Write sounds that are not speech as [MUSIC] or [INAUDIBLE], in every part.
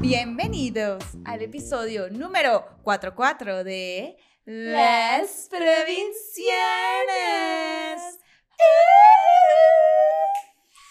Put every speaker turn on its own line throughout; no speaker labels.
Bienvenidos al episodio número 44 de
Las
Provincianas.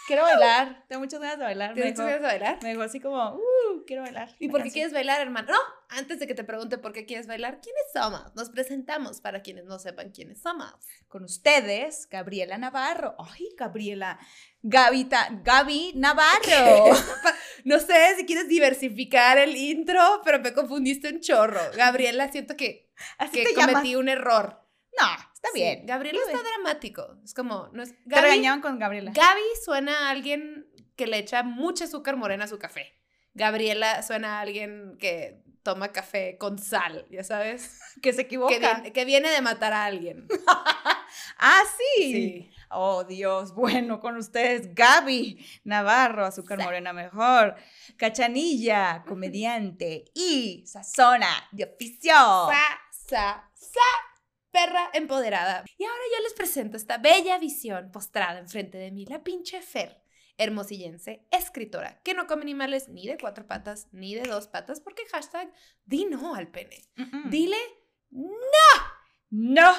Quiero bailar, tengo muchas ganas de bailar.
¿Tienes
dejó,
ganas de bailar?
me dejó así como, uh, quiero bailar.
¿Y por qué quieres bailar, hermano? No, antes de que te pregunte por qué quieres bailar, ¿quiénes somos? Nos presentamos para quienes no sepan quiénes somos.
Con ustedes, Gabriela Navarro. Ay, Gabriela. Gavita, Gaby Navarro. [LAUGHS] [LAUGHS]
No sé si quieres diversificar el intro, pero me confundiste un chorro. Gabriela, siento que,
Así
que
te
cometí
llamas.
un error.
No, está
Sí,
bien.
Gabriela
Está bien.
dramático. Es como, no es.
Te
Gaby,
regañaban con Gabriela.
Gaby suena a alguien que le echa mucha azúcar morena a su café. Gabriela suena a alguien que toma café con sal, ya sabes. [LAUGHS]
que se equivoca.
Que viene, que viene de matar a alguien. [LAUGHS]
Ah, sí.
Sí.
Oh, Dios. Bueno, con ustedes, Gaby Navarro, azúcar morena mejor. Cachanilla, comediante. Y Sazona, de oficio.
Sa, sa, sa, perra empoderada. Y ahora yo les presento esta bella visión postrada enfrente de mí, la pinche Fer, hermosillense, escritora, que no come animales ni de cuatro patas ni de dos patas, porque hashtag di no al pene. Dile
No,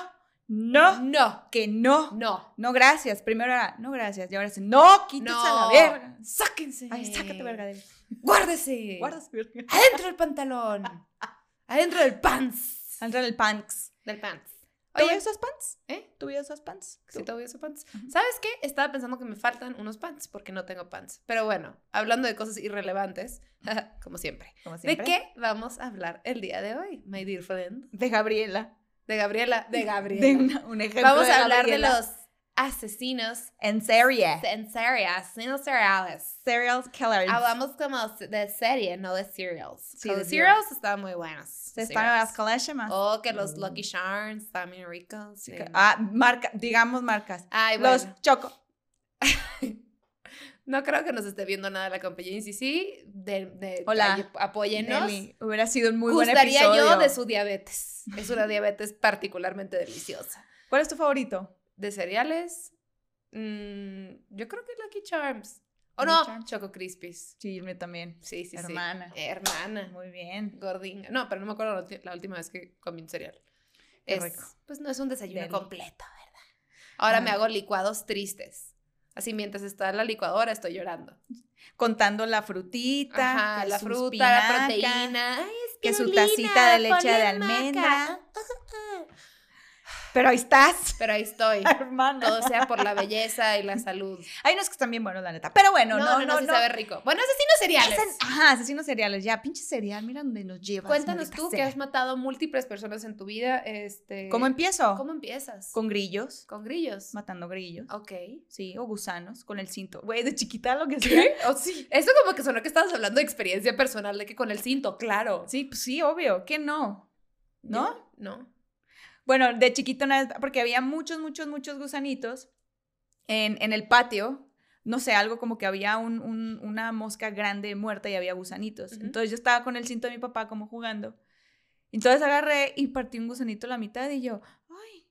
no,
no,
que no.
no.
No, gracias. Primero era, no, gracias. Y ahora es, no, quítese a la
No.
verga.
Sáquense.
Ay, sácate, verga. de-
Guárdese.
Guárdase, verga.
Adentro del pantalón. [LAUGHS] Adentro del pants.
Entra el pants.
Del pants.
¿Tú
Oye,
usas pants?
¿eh?
¿Tú usas pants?
Sí,
¿Tú?
todavía uso pants. ¿Sabes qué? Estaba pensando que me faltan unos pants porque no tengo pants. Pero bueno, hablando de cosas irrelevantes, [LAUGHS] como siempre.
Como siempre.
¿De qué vamos a hablar el día de hoy, my dear friend?
De Gabriela.
De Gabriela. De [LAUGHS] Gabriela.
De una- un ejemplo
vamos
de
a hablar de los asesinos
En serie.
en serie, asesinos seriales.
Serial killers.
Hablamos como de serie, no de serials.
Sí,
los serials estaban muy buenos.
Se están en las colegiamas.
Oh, que los Lucky Charms están bien ricos. sí.
Ah, marca, digamos marcas.
Ay, bueno.
Los Choco. [LAUGHS]
No creo que nos esté viendo nada la compañía. Y si sí, de, de-
Hola,
apóyennos.
Nelly, hubiera sido un muy buen
Gustaría
episodio.
yo de su diabetes. Es una diabetes particularmente deliciosa.
¿Cuál es tu favorito?
De cereales, mm, yo creo que Lucky Charms. O no,
Charms.
Choco Crispies.
Sí, mío también.
Sí, sí, sí.
Hermana.
Hermana.
Muy bien.
Gordinga. No, pero no me acuerdo la, última vez que comí un cereal.
Qué
Es-
rico.
Pues no es un desayuno
Deli.
completo, ¿verdad? Ahora me hago licuados tristes. Así mientras está en la licuadora estoy llorando.
Contando la frutita.
Ajá, la fruta, la proteína. Ay,
que su tacita de leche de almendra. [LAUGHS] Pero ahí estás,
Pero ahí estoy.
hermana.
Todo sea por la belleza y la salud.
Hay unos que están bien buenos, la neta. Pero bueno,
No,
no,
no, no,
no. no.
sabe rico. Bueno, asesinos seriales.
Ese- ajá, asesinos cereales. Ya, pinche cereal, mira dónde nos llevas.
Cuéntanos tú que
sea.
has matado múltiples personas en tu vida. Este,
¿Cómo empiezo?
¿Cómo empiezas?
Con grillos.
Con grillos.
Matando grillos.
Ok.
Sí, o gusanos, con el cinto. Güey, de chiquita lo que hacía.
Oh, sí. Eso como que sonó que estabas hablando de experiencia personal, de que con el cinto, claro.
Sí, pues sí, obvio. ¿Qué no? ¿No?
No.
Bueno, de chiquito, porque había muchos, muchos, muchos gusanitos en, en el patio. No sé, algo como que había un- un- una mosca grande muerta y había gusanitos.
Ujú.
Entonces yo estaba con el cinto de mi papá como jugando. Entonces agarré y partí un gusanito a la mitad y yo, ay,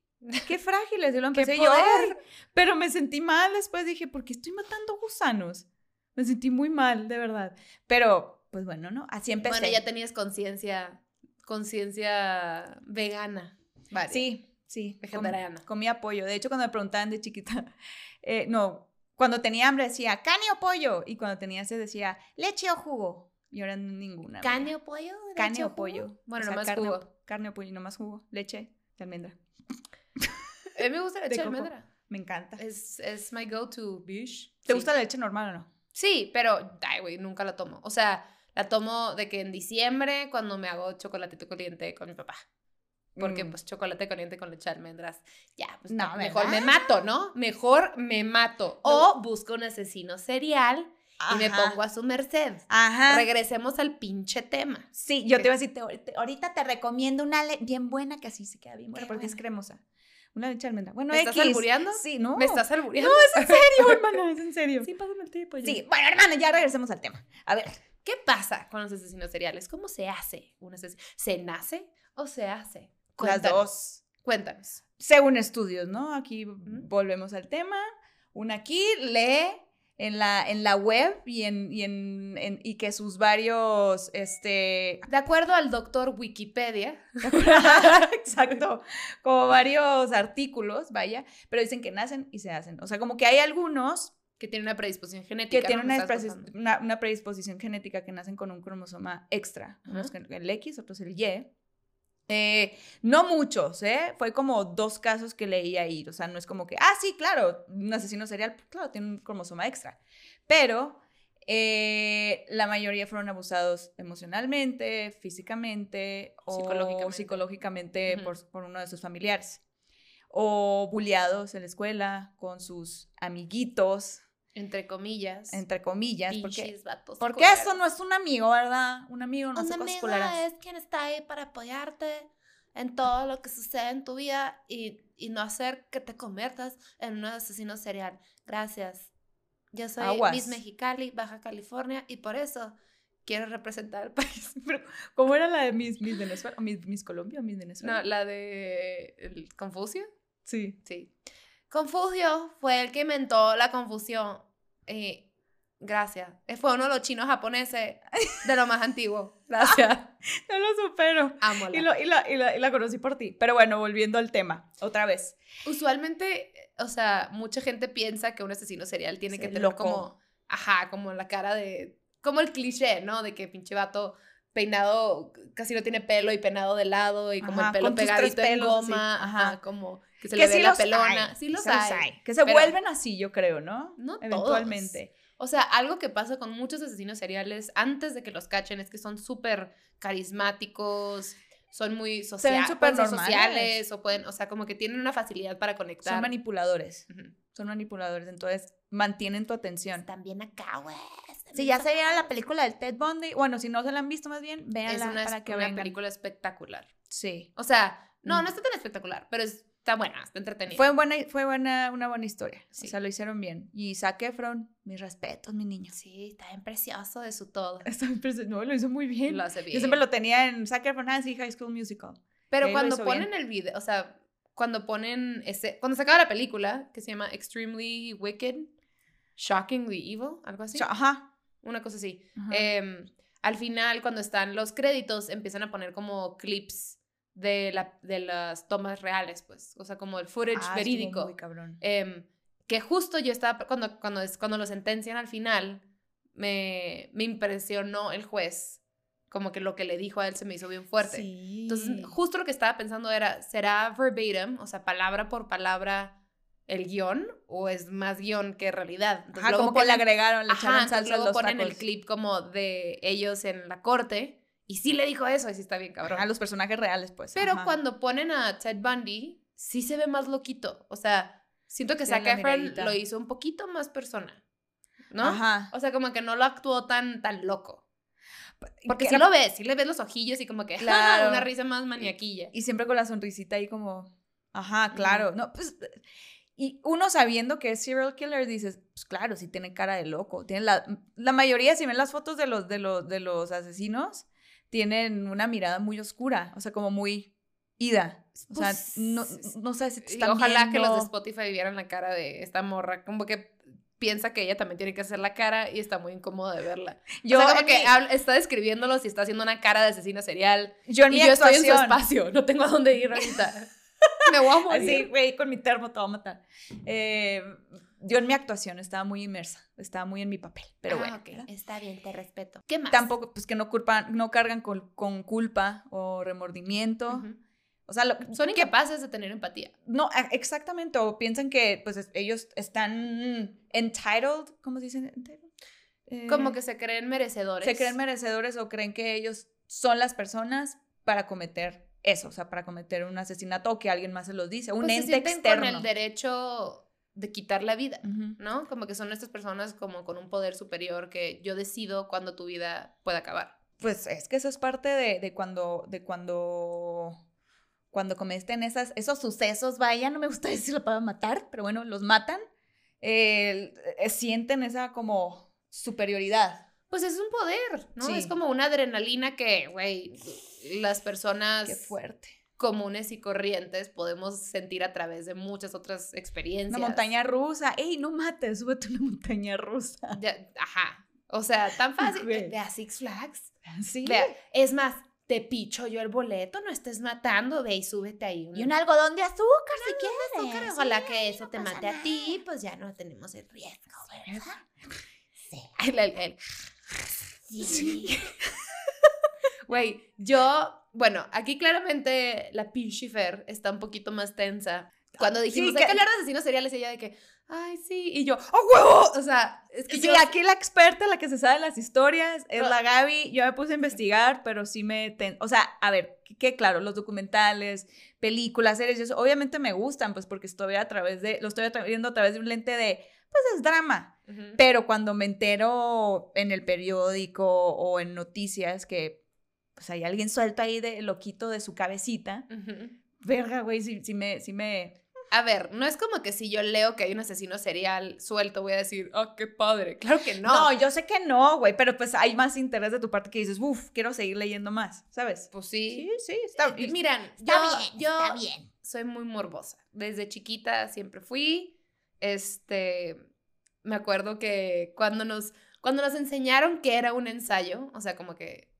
qué [LAUGHS] frágiles. Y lo
¡Qué
empecé yo,
poder!
"Ay". pero me sentí mal después. Dije, ¿por qué estoy matando gusanos? Me sentí muy mal, de verdad. Pero, pues bueno, ¿no? Así empecé.
Bueno, ya tenías conciencia, conciencia vegana. Vale.
Sí, sí. com-
Vegetariana.
comía pollo. De hecho, cuando me preguntaban de chiquita, [LAUGHS] eh, no, cuando tenía hambre decía carne o pollo. Y cuando tenía sed decía leche o jugo. Y ahora ninguna.
¿Carne o pollo?
Carne
¿Leche
o
jugo?
pollo.
Bueno,
O sea,
nomás
carne,
jugo.
Carne o pollo, no más jugo. Leche de almendra. [LAUGHS]
A mí me gusta la
De
leche de
coco.
almendra.
Me encanta.
Es, es my go-to dish.
¿Te
Sí.
gusta la leche normal o no?
Sí, pero, ay, güey, nunca la tomo. O sea, la tomo de que en diciembre, cuando me hago chocolatito caliente con mi papá. Porque,
Mm.
pues, chocolate caliente con leche de almendras. Ya, pues,
No,
mejor me mato, ¿no? Mejor me mato. O busco un asesino serial y me
Ajá.
pongo a su merced.
Ajá.
Regresemos al pinche tema.
Sí, yo te iba a decir, te- te- ahorita te recomiendo una bien buena que así se queda bien buena
Qué
porque es cremosa. Una leche de almendra. Bueno,
¿Me estás albureando?
Sí, no.
¿Me estás albureando?
No, es en serio, [LAUGHS] hermana, es en serio.
Sí, pásame el tiempo.
Sí, bueno, hermano, ya regresemos al tema. A ver,
¿Qué pasa con los asesinos seriales? ¿Cómo se hace un asesino? ¿Se nace o se hace?
Las dos.
Cuéntanos.
Según estudios, ¿no? Aquí volvemos al tema. Una aquí lee en la, en la web y, en, y, en, en- y que sus varios, este,
De acuerdo al doctor Wikipedia, [LAUGHS]
exacto, como varios artículos, vaya, pero dicen que nacen y se hacen. O sea, como que hay algunos
que tiene una predisposición genética.
que tienen una, una, una predisposición genética que nacen con un cromosoma extra, unos con el X, otros el Y. Eh, no muchos, ¿eh? Fue como dos casos que leí ahí. O sea, no es como que, ah, sí, claro, un asesino serial, pues, claro, tiene un cromosoma extra. Pero eh, la mayoría fueron abusados emocionalmente, físicamente o
Psicológicamente.
por, por uno de sus familiares. O bulleados en la escuela con sus amiguitos,
Entre comillas.
entre comillas, porque, porque eso no es un amigo, ¿verdad? Un amigo no
Un amigo es quien está ahí para apoyarte en todo lo que sucede en tu vida y, y no hacer que te conviertas en un asesino serial. Gracias. Yo soy
Aguas.
Miss Mexicali, Baja California, y por eso quiero representar al país. [LAUGHS]
Pero, ¿cómo era la de Miss, Miss Venezuela? ¿O Miss, Miss Colombia o Miss Venezuela?
No, la de Confucio.
Sí.
Sí. Confucio fue el que inventó la confusión. Eh, gracias. Fue uno de los chinos japoneses de lo más antiguo. Gracias. [LAUGHS]
No lo supero.
Amo.
Y, y la, y la- y la conocí por ti. Pero bueno, volviendo al tema, otra vez.
Usualmente, o sea, mucha gente piensa que un asesino serial tiene
Sí,
que tener
loco.
como, ajá, como la cara de, como el cliché, ¿no? De que pinche vato peinado, casi no tiene pelo y peinado de lado y como
Ajá,
el pelo pegadito en
así,
goma,
ajá,
como que se
que
le ve la pelona.
hay,
Sí los hay.
Que se vuelven así, yo creo, ¿no?
No todos.
Eventualmente.
O sea, algo que pasa con muchos asesinos seriales antes de que los cachen es que son súper carismáticos, son muy sociales, sociales, o pueden, o sea, como que tienen una facilidad para conectar.
Son manipuladores. Son manipuladores. Entonces, mantienen tu atención.
También acá, güey.
Si ya se vieron la película del Ted Bundy, bueno, si no se la han visto más bien,
Es
véanla
una,
para que
una
vengan.
película espectacular.
Sí.
O sea, no,
Mm.
no está tan espectacular, pero está buena, está entretenida.
Fue, buena, fue buena, una buena historia.
Sí.
O sea, lo hicieron bien. Y Zac Efron, mis respetos, mi niño.
Sí, está bien precioso de su todo.
Está bien prese- No, lo hizo muy bien.
Lo hace bien.
Yo siempre lo tenía en Zac Efron, ah, sí, High School Musical.
Pero cuando ponen
bien.
el video, o sea, cuando ponen ese, cuando se acaba la película, que se llama Extremely Wicked, Shockingly Evil, algo así,
Ajá.
una cosa así.
Ajá.
Em, al final, cuando están los créditos, empiezan a poner como clips de, la, de las tomas reales, pues, o sea, como el footage
Ah,
verídico.
Muy cabrón.
Em, que justo yo estaba, cuando, cuando, cuando lo sentencian al final, me, me impresionó el juez, como que lo que le dijo a él se me hizo bien fuerte.
Sí.
Entonces, justo lo que estaba pensando era, ¿será verbatim, o sea, palabra por palabra, el guion? ¿O es más guion que realidad? Entonces,
Ajá,
luego
como que le agregaron, le
Ajá,
echaron salsa
luego
los
ponen el
tacos.
clip como de ellos en la corte, y sí le dijo eso, y sí está bien cabrón.
A los personajes reales, pues.
Pero
ajá.
cuando ponen a Ted Bundy, sí se ve más loquito. O sea, siento que Zac Efron lo hizo un poquito más persona. ¿No?
Ajá.
O sea, como que no lo actuó tan, tan loco. Porque
Que
sí lo ves, sí le ves los ojillos y como que
Claro.
una risa más maniaquilla.
Y siempre con la sonrisita ahí como, ajá, claro. No, pues, y uno sabiendo que es serial killer, dices, pues claro, sí tiene cara de loco. Tiene la, la mayoría, si ven las fotos de los, de los, de los asesinos, tienen una mirada muy oscura, o sea, como muy ida. O sea,
Pues,
no, no sé si te están
ojalá que los de. Spotify vieran la cara de esta morra, como que piensa que ella también tiene que hacer la cara y está muy incómodo de verla.
Yo,
o sea, como que
mi-
está describiéndolos y está haciendo una cara de asesina serial.
yo en mi
yo estoy en su espacio, no tengo a dónde ir ahorita. [LAUGHS] Me voy a morir.
Así, güey, con mi termo te voy a matar. Eh, yo en mi actuación estaba muy inmersa, estaba muy en mi papel, pero
Ah,
bueno.
ok,
¿verdad?
está bien, te respeto. ¿Qué más?
Tampoco, pues que no culpan, no cargan con, con culpa o remordimiento. O sea, lo,
Son incapaces de tener empatía.
no, exactamente, o piensan que pues es- ellos están entitled, ¿cómo se dice? Entitled? Eh,
Como que se creen merecedores.
se creen merecedores o creen que ellos son las personas para cometer eso, o sea, para cometer un asesinato o que alguien más se los dice, un
Pues se
ente
sienten
externo.
con el derecho de quitar la vida. ¿no? Como que son estas personas como con un poder superior que yo decido cuando tu vida puede acabar.
Pues es que eso es parte de, de cuando, de cuando, cuando cometen esas, esos sucesos, vaya, no me gusta [LAUGHS] decirlo para matar, pero bueno, los matan, eh, eh, sienten esa como superioridad.
Pues es un poder, ¿no?
Sí.
Es como una adrenalina que, güey, las personas
Qué fuerte.
Comunes y corrientes podemos sentir a través de muchas otras experiencias.
Una montaña rusa. ¡Ey, no mates! Súbete una montaña rusa.
Ya, ajá. O sea, tan [LAUGHS] fácil. Ve a Six Flags.
Sí.
Vea, es más, te picho yo el boleto, no estés matando, ve y súbete ahí.
Y un algodón de azúcar, si quieres.
azúcar, ojalá que
Sí,
eso
no
te mate a ti, pues ya no tenemos el riesgo, ¿verdad?
Sí. [LAUGHS] [LAUGHS]
El- el- el-
Sí.
Güey, yo, bueno, aquí claramente la pinche Fer está un poquito más tensa. Cuando dijimos,
Sí,
hay que
que-
hablar de asesinos seriales, ella de que, ay, sí, y yo, ¡oh, huevo! O sea, es que
Sí,
yo...
aquí la experta, la que se sabe las historias, es
No.
la Gaby. Yo me puse a investigar, pero sí me... ten- O sea, a ver, que, que claro, los documentales, películas, series, y eso, obviamente me gustan, pues porque estoy a través de... Lo estoy viendo a través de un lente de... Pues es drama.
Ujú.
Pero cuando me entero en el periódico o en noticias que pues hay alguien suelto ahí de loquito de su cabecita, verga, güey, sí, sí me... Sí me
A ver, no es como que si yo leo que hay un asesino serial suelto, voy a decir, oh, qué padre. Claro que no.
no. yo sé que no, güey, pero pues hay más interés de tu parte que dices, uff, quiero seguir leyendo más, ¿sabes?
Pues sí.
Sí, sí, está
Eh, Miran,
Está
yo,
bien,
yo
está bien.
soy muy morbosa. Desde chiquita siempre fui. Este, me acuerdo que cuando nos, cuando nos enseñaron que era un ensayo, o sea, como que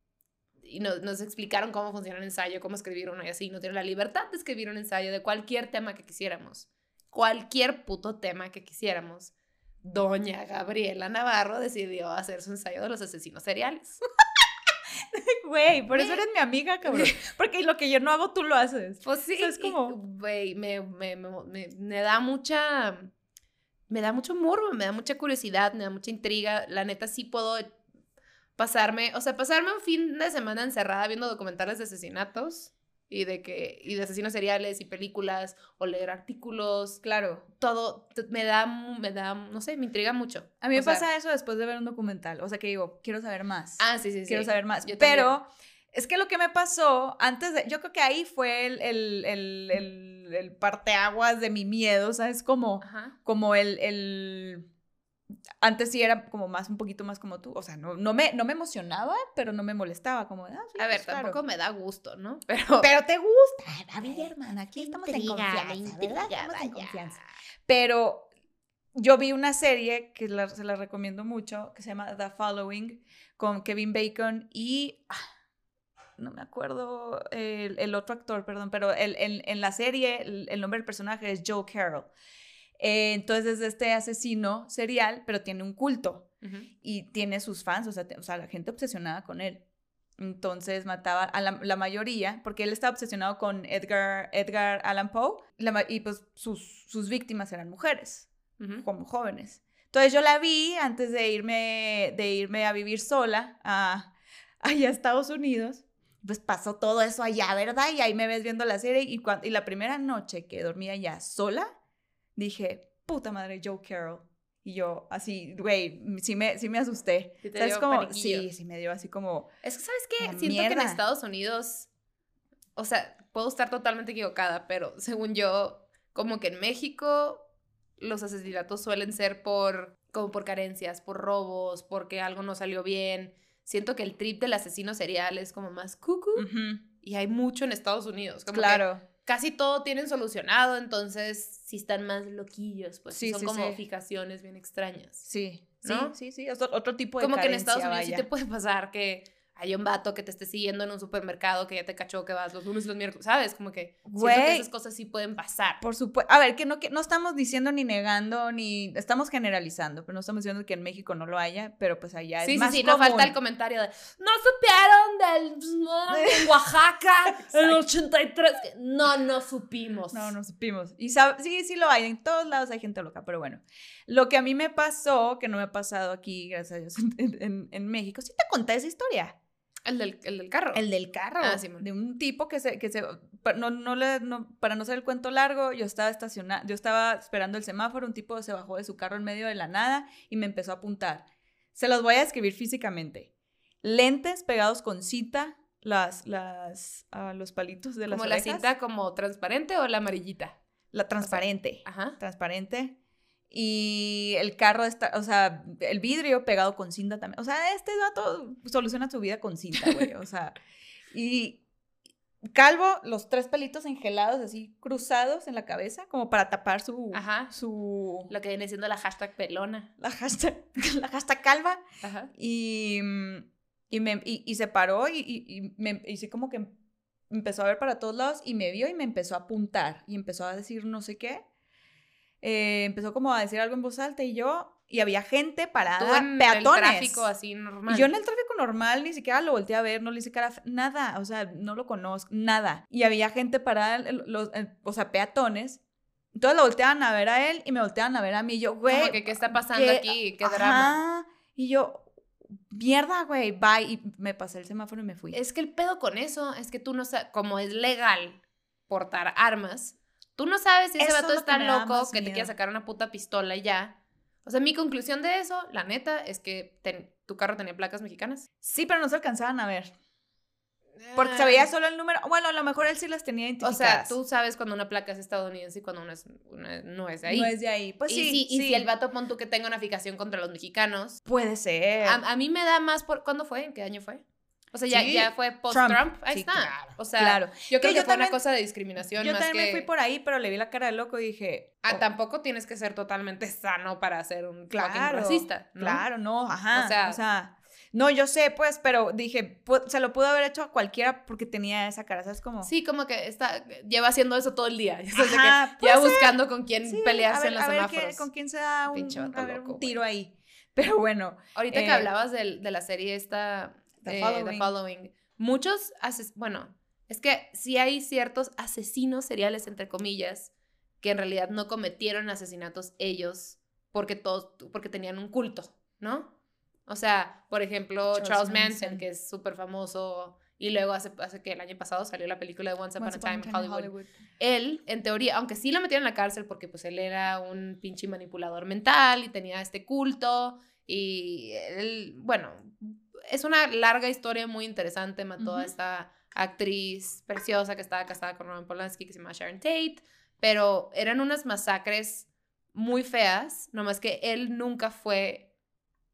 y nos, nos explicaron cómo funciona un ensayo, cómo escribir uno y así, no tiene la libertad de escribir un ensayo de cualquier tema que quisiéramos. Cualquier puto tema que quisiéramos. Doña Gabriela Navarro decidió hacer su ensayo de los asesinos seriales. [LAUGHS]
Güey, por eso eres mi amiga, cabrón. Porque lo que yo no hago, tú lo haces.
Pues sí,
O sea, es como-
güey, me, me, me, me- me da mucha, me da mucho morbo, me da mucha curiosidad, me da mucha intriga. La neta sí puedo pasarme, o sea, pasarme un fin de semana encerrada viendo documentales de asesinatos y de que, y de asesinos seriales y películas o leer artículos,
Claro.
todo me da, me da, no sé, me intriga mucho.
A mí me
O sea,
pasa eso después de ver un documental. O sea, que digo, quiero saber más.
Ah, sí, sí, sí.
quiero saber más.
Yo
Pero es que lo que me pasó antes de. Yo creo que ahí fue el, el, el, el, el parteaguas de mi miedo, ¿sabes? Como,
Ajá.
como el, el. Antes sí era como más, un poquito más como tú. O sea, no, no, me, no me emocionaba, pero no me molestaba. Como, ah, sí,
A ver,
pues, claro.
tampoco me da gusto, ¿no? Pero...
Pero te gusta.
A ver, hermana, aquí estamos en
intriga,
confianza,
la
¿verdad? Estamos en confianza.
Pero yo vi una serie que la- se la recomiendo mucho, que se llama The Following, con Kevin Bacon y... ah, No me acuerdo el, el otro actor, perdón, pero el- el- en la serie el nombre del personaje es Joe Carroll. Eh, entonces es este asesino serial, pero tiene un culto y tiene sus fans, o sea, te- o sea, la gente obsesionada con él. Entonces mataba a la, la mayoría, porque él estaba obsesionado con Edgar, Edgar Allan Poe, la y pues sus, sus víctimas eran mujeres, como jóvenes. Entonces yo la vi antes de irme, de irme a vivir sola a, [LAUGHS] allá a Estados Unidos. Pues pasó todo eso allá, ¿verdad? Y ahí me ves viendo la serie y, y la primera noche que dormía allá sola, dije, puta madre, Joe Carroll. Y yo así, güey, sí me, sí me asusté.
Sí te
¿Sabes como? Sí, sí me dio así como...
Es que, ¿sabes qué? Siento que en
mierda.
Estados Unidos, o sea, puedo estar totalmente equivocada, pero según yo, como que en México los asesinatos suelen ser por, como por carencias, por robos, porque algo no salió bien. Siento que el trip del asesino serial es como más cucu
ujú,
y hay mucho en Estados Unidos. Como que
Claro.
Casi todo tienen solucionado, entonces si están más loquillos, pues sí
Sí,
son
sí,
como
sí.
fijaciones bien extrañas.
Sí, sí,
¿No?
sí, sí. Es otro tipo de
Como que en
carencia,
Estados Unidos sí
vaya.
te puede pasar que hay un vato que te esté siguiendo en un supermercado que ya te cachó que vas los lunes y los miércoles, ¿sabes? Como que siento que esas cosas sí pueden pasar.
Por supuesto. A ver, que no, que no estamos diciendo ni negando, ni estamos generalizando, pero no estamos diciendo que en México no lo haya, pero pues allá
sí,
es
sí,
más
sí, no falta el comentario de no supieron del no, en [LAUGHS] Oaxaca en el 83. que No, no supimos.
No, no supimos. Y sí, sí lo hay. En todos lados hay gente loca, pero bueno. Lo que a mí me pasó, que no me ha pasado aquí, gracias a Dios, [LAUGHS] en, en- en México, sí te conté esa historia.
El del, el del carro.
El del carro.
Ah,
de un tipo que se, que se no, no le, no- para no hacer el cuento largo, yo estaba estacionada, yo estaba esperando el semáforo, un tipo se bajó de su carro en medio de la nada y me empezó a apuntar. Se los voy a describir físicamente. Lentes pegados con cinta, las, las, ah, los palitos de las
como la cinta como transparente o la amarillita.
La transparente.
Ajá.
transparente. Y el carro está, o sea, el vidrio pegado con cinta también. O sea, este vato soluciona su vida con cinta, güey. O sea, [LAUGHS] y calvo, los tres pelitos engelados así cruzados en la cabeza, como para tapar su.
Ajá.
Su.
Lo que viene siendo la hashtag pelona.
La hashtag, [LAUGHS] la hashtag calva.
Ajá.
Y, y, me, y, y se paró y, y, me, sí como que empezó a ver para todos lados y me vio y me empezó a apuntar y empezó a decir no sé qué. Eh, empezó como a decir algo en voz alta y yo, y había gente
Tú
parada,
en
peatones.
el tráfico así normal.
Y yo en el tráfico normal ni siquiera lo volteé a ver, no le hice cara, nada, o sea, no lo conozco, nada. Y había gente parada, el- los, el- o sea, peatones. Entonces lo volteaban a ver a él y me volteaban a ver a mí. Y yo, güey,
Como que, ¿qué está pasando
¿qué?
aquí? ¿Qué drama?
Ajá. Y yo, mierda, güey, bye. Y me pasé el semáforo y me fui.
Es que el pedo con eso es que tú no sabes, como es legal portar armas, tú no sabes si ese
Eso es
vato es tan loco que te quiere sacar una puta pistola y ya. O sea, mi conclusión de eso, la neta, es que ten- tu carro tenía placas mexicanas.
Sí, pero no se alcanzaban a ver. Porque se veía solo el número. Bueno, a lo mejor él sí las tenía
O
identificadas.
sea, tú sabes cuando una placa es estadounidense y cuando una, es, una no es de ahí.
No es de ahí. Pues
y,
sí,
si, y
sí.
si el vato pon tú que tenga una fijación contra los mexicanos,
Puede ser.
a, a mí me da más por... ¿Cuándo fue? ¿En qué año fue? O sea, ya,
Sí,
ya fue post-Trump. Ahí
Sí,
está.
claro,
o sea,
claro.
yo creo que,
yo
fue una
también-
cosa de discriminación
Yo
más
también
que...
me fui por ahí, pero le vi la cara de loco y dije.
Ah,
oh,
tampoco tienes que ser totalmente [LAUGHS] sano para ser un fucking
claro.
racista, ¿no?
Claro, no, ajá.
O
O
sea-
sea, no, yo sé, pues, pero dije, se lo pudo haber hecho a cualquiera porque tenía esa cara, ¿sabes cómo?
Sí, como que está, lleva haciendo eso todo el día. [LAUGHS] Ya de
Ajá,
que lleva
ser.
buscando con quién
Sí,
pelearse
a ver,
en los
a ver qué-
semáforos.
con quién se da un,
Pinche vato
a ver,
loco,
un tiro ahí. [LAUGHS] Pero bueno,
Ahorita que
eh,
hablabas del- de, la serie esta,
The
eh,
Following.
Following, muchos, ases- bueno, es que sí hay ciertos asesinos seriales, entre comillas, que en realidad no cometieron asesinatos ellos porque todos, porque tenían un culto, ¿no? O sea, por ejemplo,
Charles
Charles, Manson,
Manson.
que es súper famoso, y luego hace, hace que el año pasado salió la película de Once Upon
Once
a Time in Hollywood.
Hollywood.
Él, en teoría, aunque sí lo metieron en la cárcel porque pues él era un pinche manipulador mental y tenía este culto y él, bueno, es una larga historia muy interesante, mató a esta actriz preciosa que estaba casada con Roman Polanski que se llama Sharon Tate, pero eran unas masacres muy feas, nomás que él nunca fue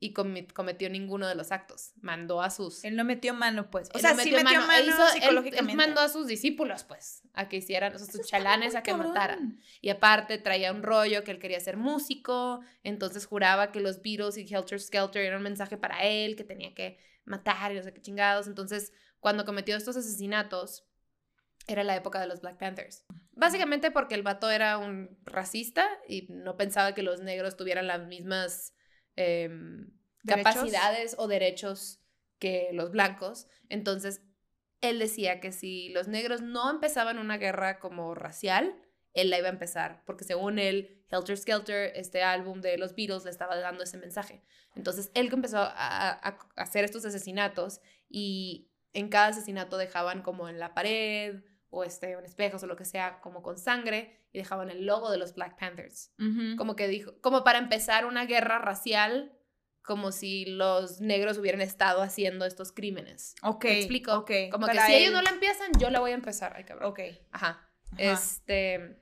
y cometió ninguno de los actos, mandó a sus...
Él no metió mano, pues. O
Él
sea,
no
sí metió mano,
él hizo- él- mandó a sus discípulos, pues, a que hicieran, o sea, sus chalanes a que
cabrón.
mataran. Y aparte traía un rollo que él quería ser músico, entonces juraba que los Beatles y Helter Skelter eran un mensaje para él, que tenía que matar y no sé qué chingados. Entonces, cuando cometió estos asesinatos, era la época de los Black Panthers. Básicamente porque el vato era un racista y no pensaba que los negros tuvieran las mismas em, capacidades o derechos que los blancos. Entonces, él decía que si los negros no empezaban una guerra como racial, él la iba a empezar, porque según él, Helter Skelter, este álbum de los Beatles, le estaba dando ese mensaje. Entonces, él empezó a, a- a hacer estos asesinatos y en cada asesinato dejaban como en la pared o este, en espejos o lo que sea, como con sangre, y dejaban el logo de los Black Panthers
Ujú.
como que dijo, como para empezar una guerra racial, como si los negros hubieran estado haciendo estos crímenes.
Ok.
¿Me explico?
ok,
Como que
para
si ellos
él-
no la empiezan, yo la voy a empezar. Ay, cabrón.
Ok.
Ajá.
Ajá.
Este.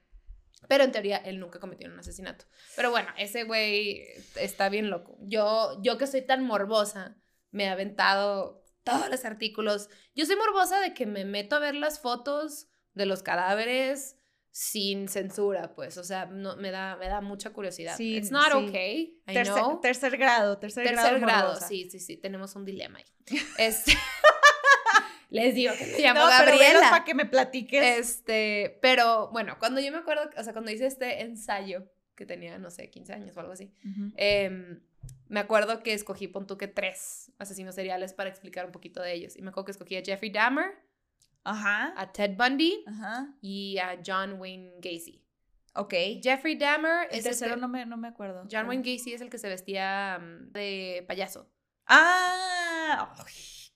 Pero en teoría él nunca cometió un asesinato. Pero bueno, ese güey está bien loco. Yo, yo que soy tan morbosa, me he aventado todos los artículos. Yo soy morbosa de que me meto a ver las fotos de los cadáveres sin censura, pues. O sea, no, me, da, me da mucha curiosidad.
Sí,
It's not
sí.
okay. I
Tercer,
know.
tercer grado, tercer,
Tercer grado,
morbosa.
sí, sí, sí. Tenemos un dilema ahí. [LAUGHS] Este. [LAUGHS] Les digo que llamo
No,
Gabriela.
para que me platiques.
Este, pero bueno, cuando yo me acuerdo, o sea, cuando hice este ensayo, que tenía, no sé, 15 años o algo así, em, me acuerdo que escogí, pon tú que tres asesinos seriales para explicar un poquito de ellos. Y me acuerdo que escogí a Jeffrey Dahmer,
Ajá.
a Ted Bundy
Ajá.
y a John Wayne Gacy.
Ok.
Jeffrey Dahmer
El
es
tercero
este-
no me, no me acuerdo.
John Wayne Gacy es el que se vestía mm, de payaso.
Ah,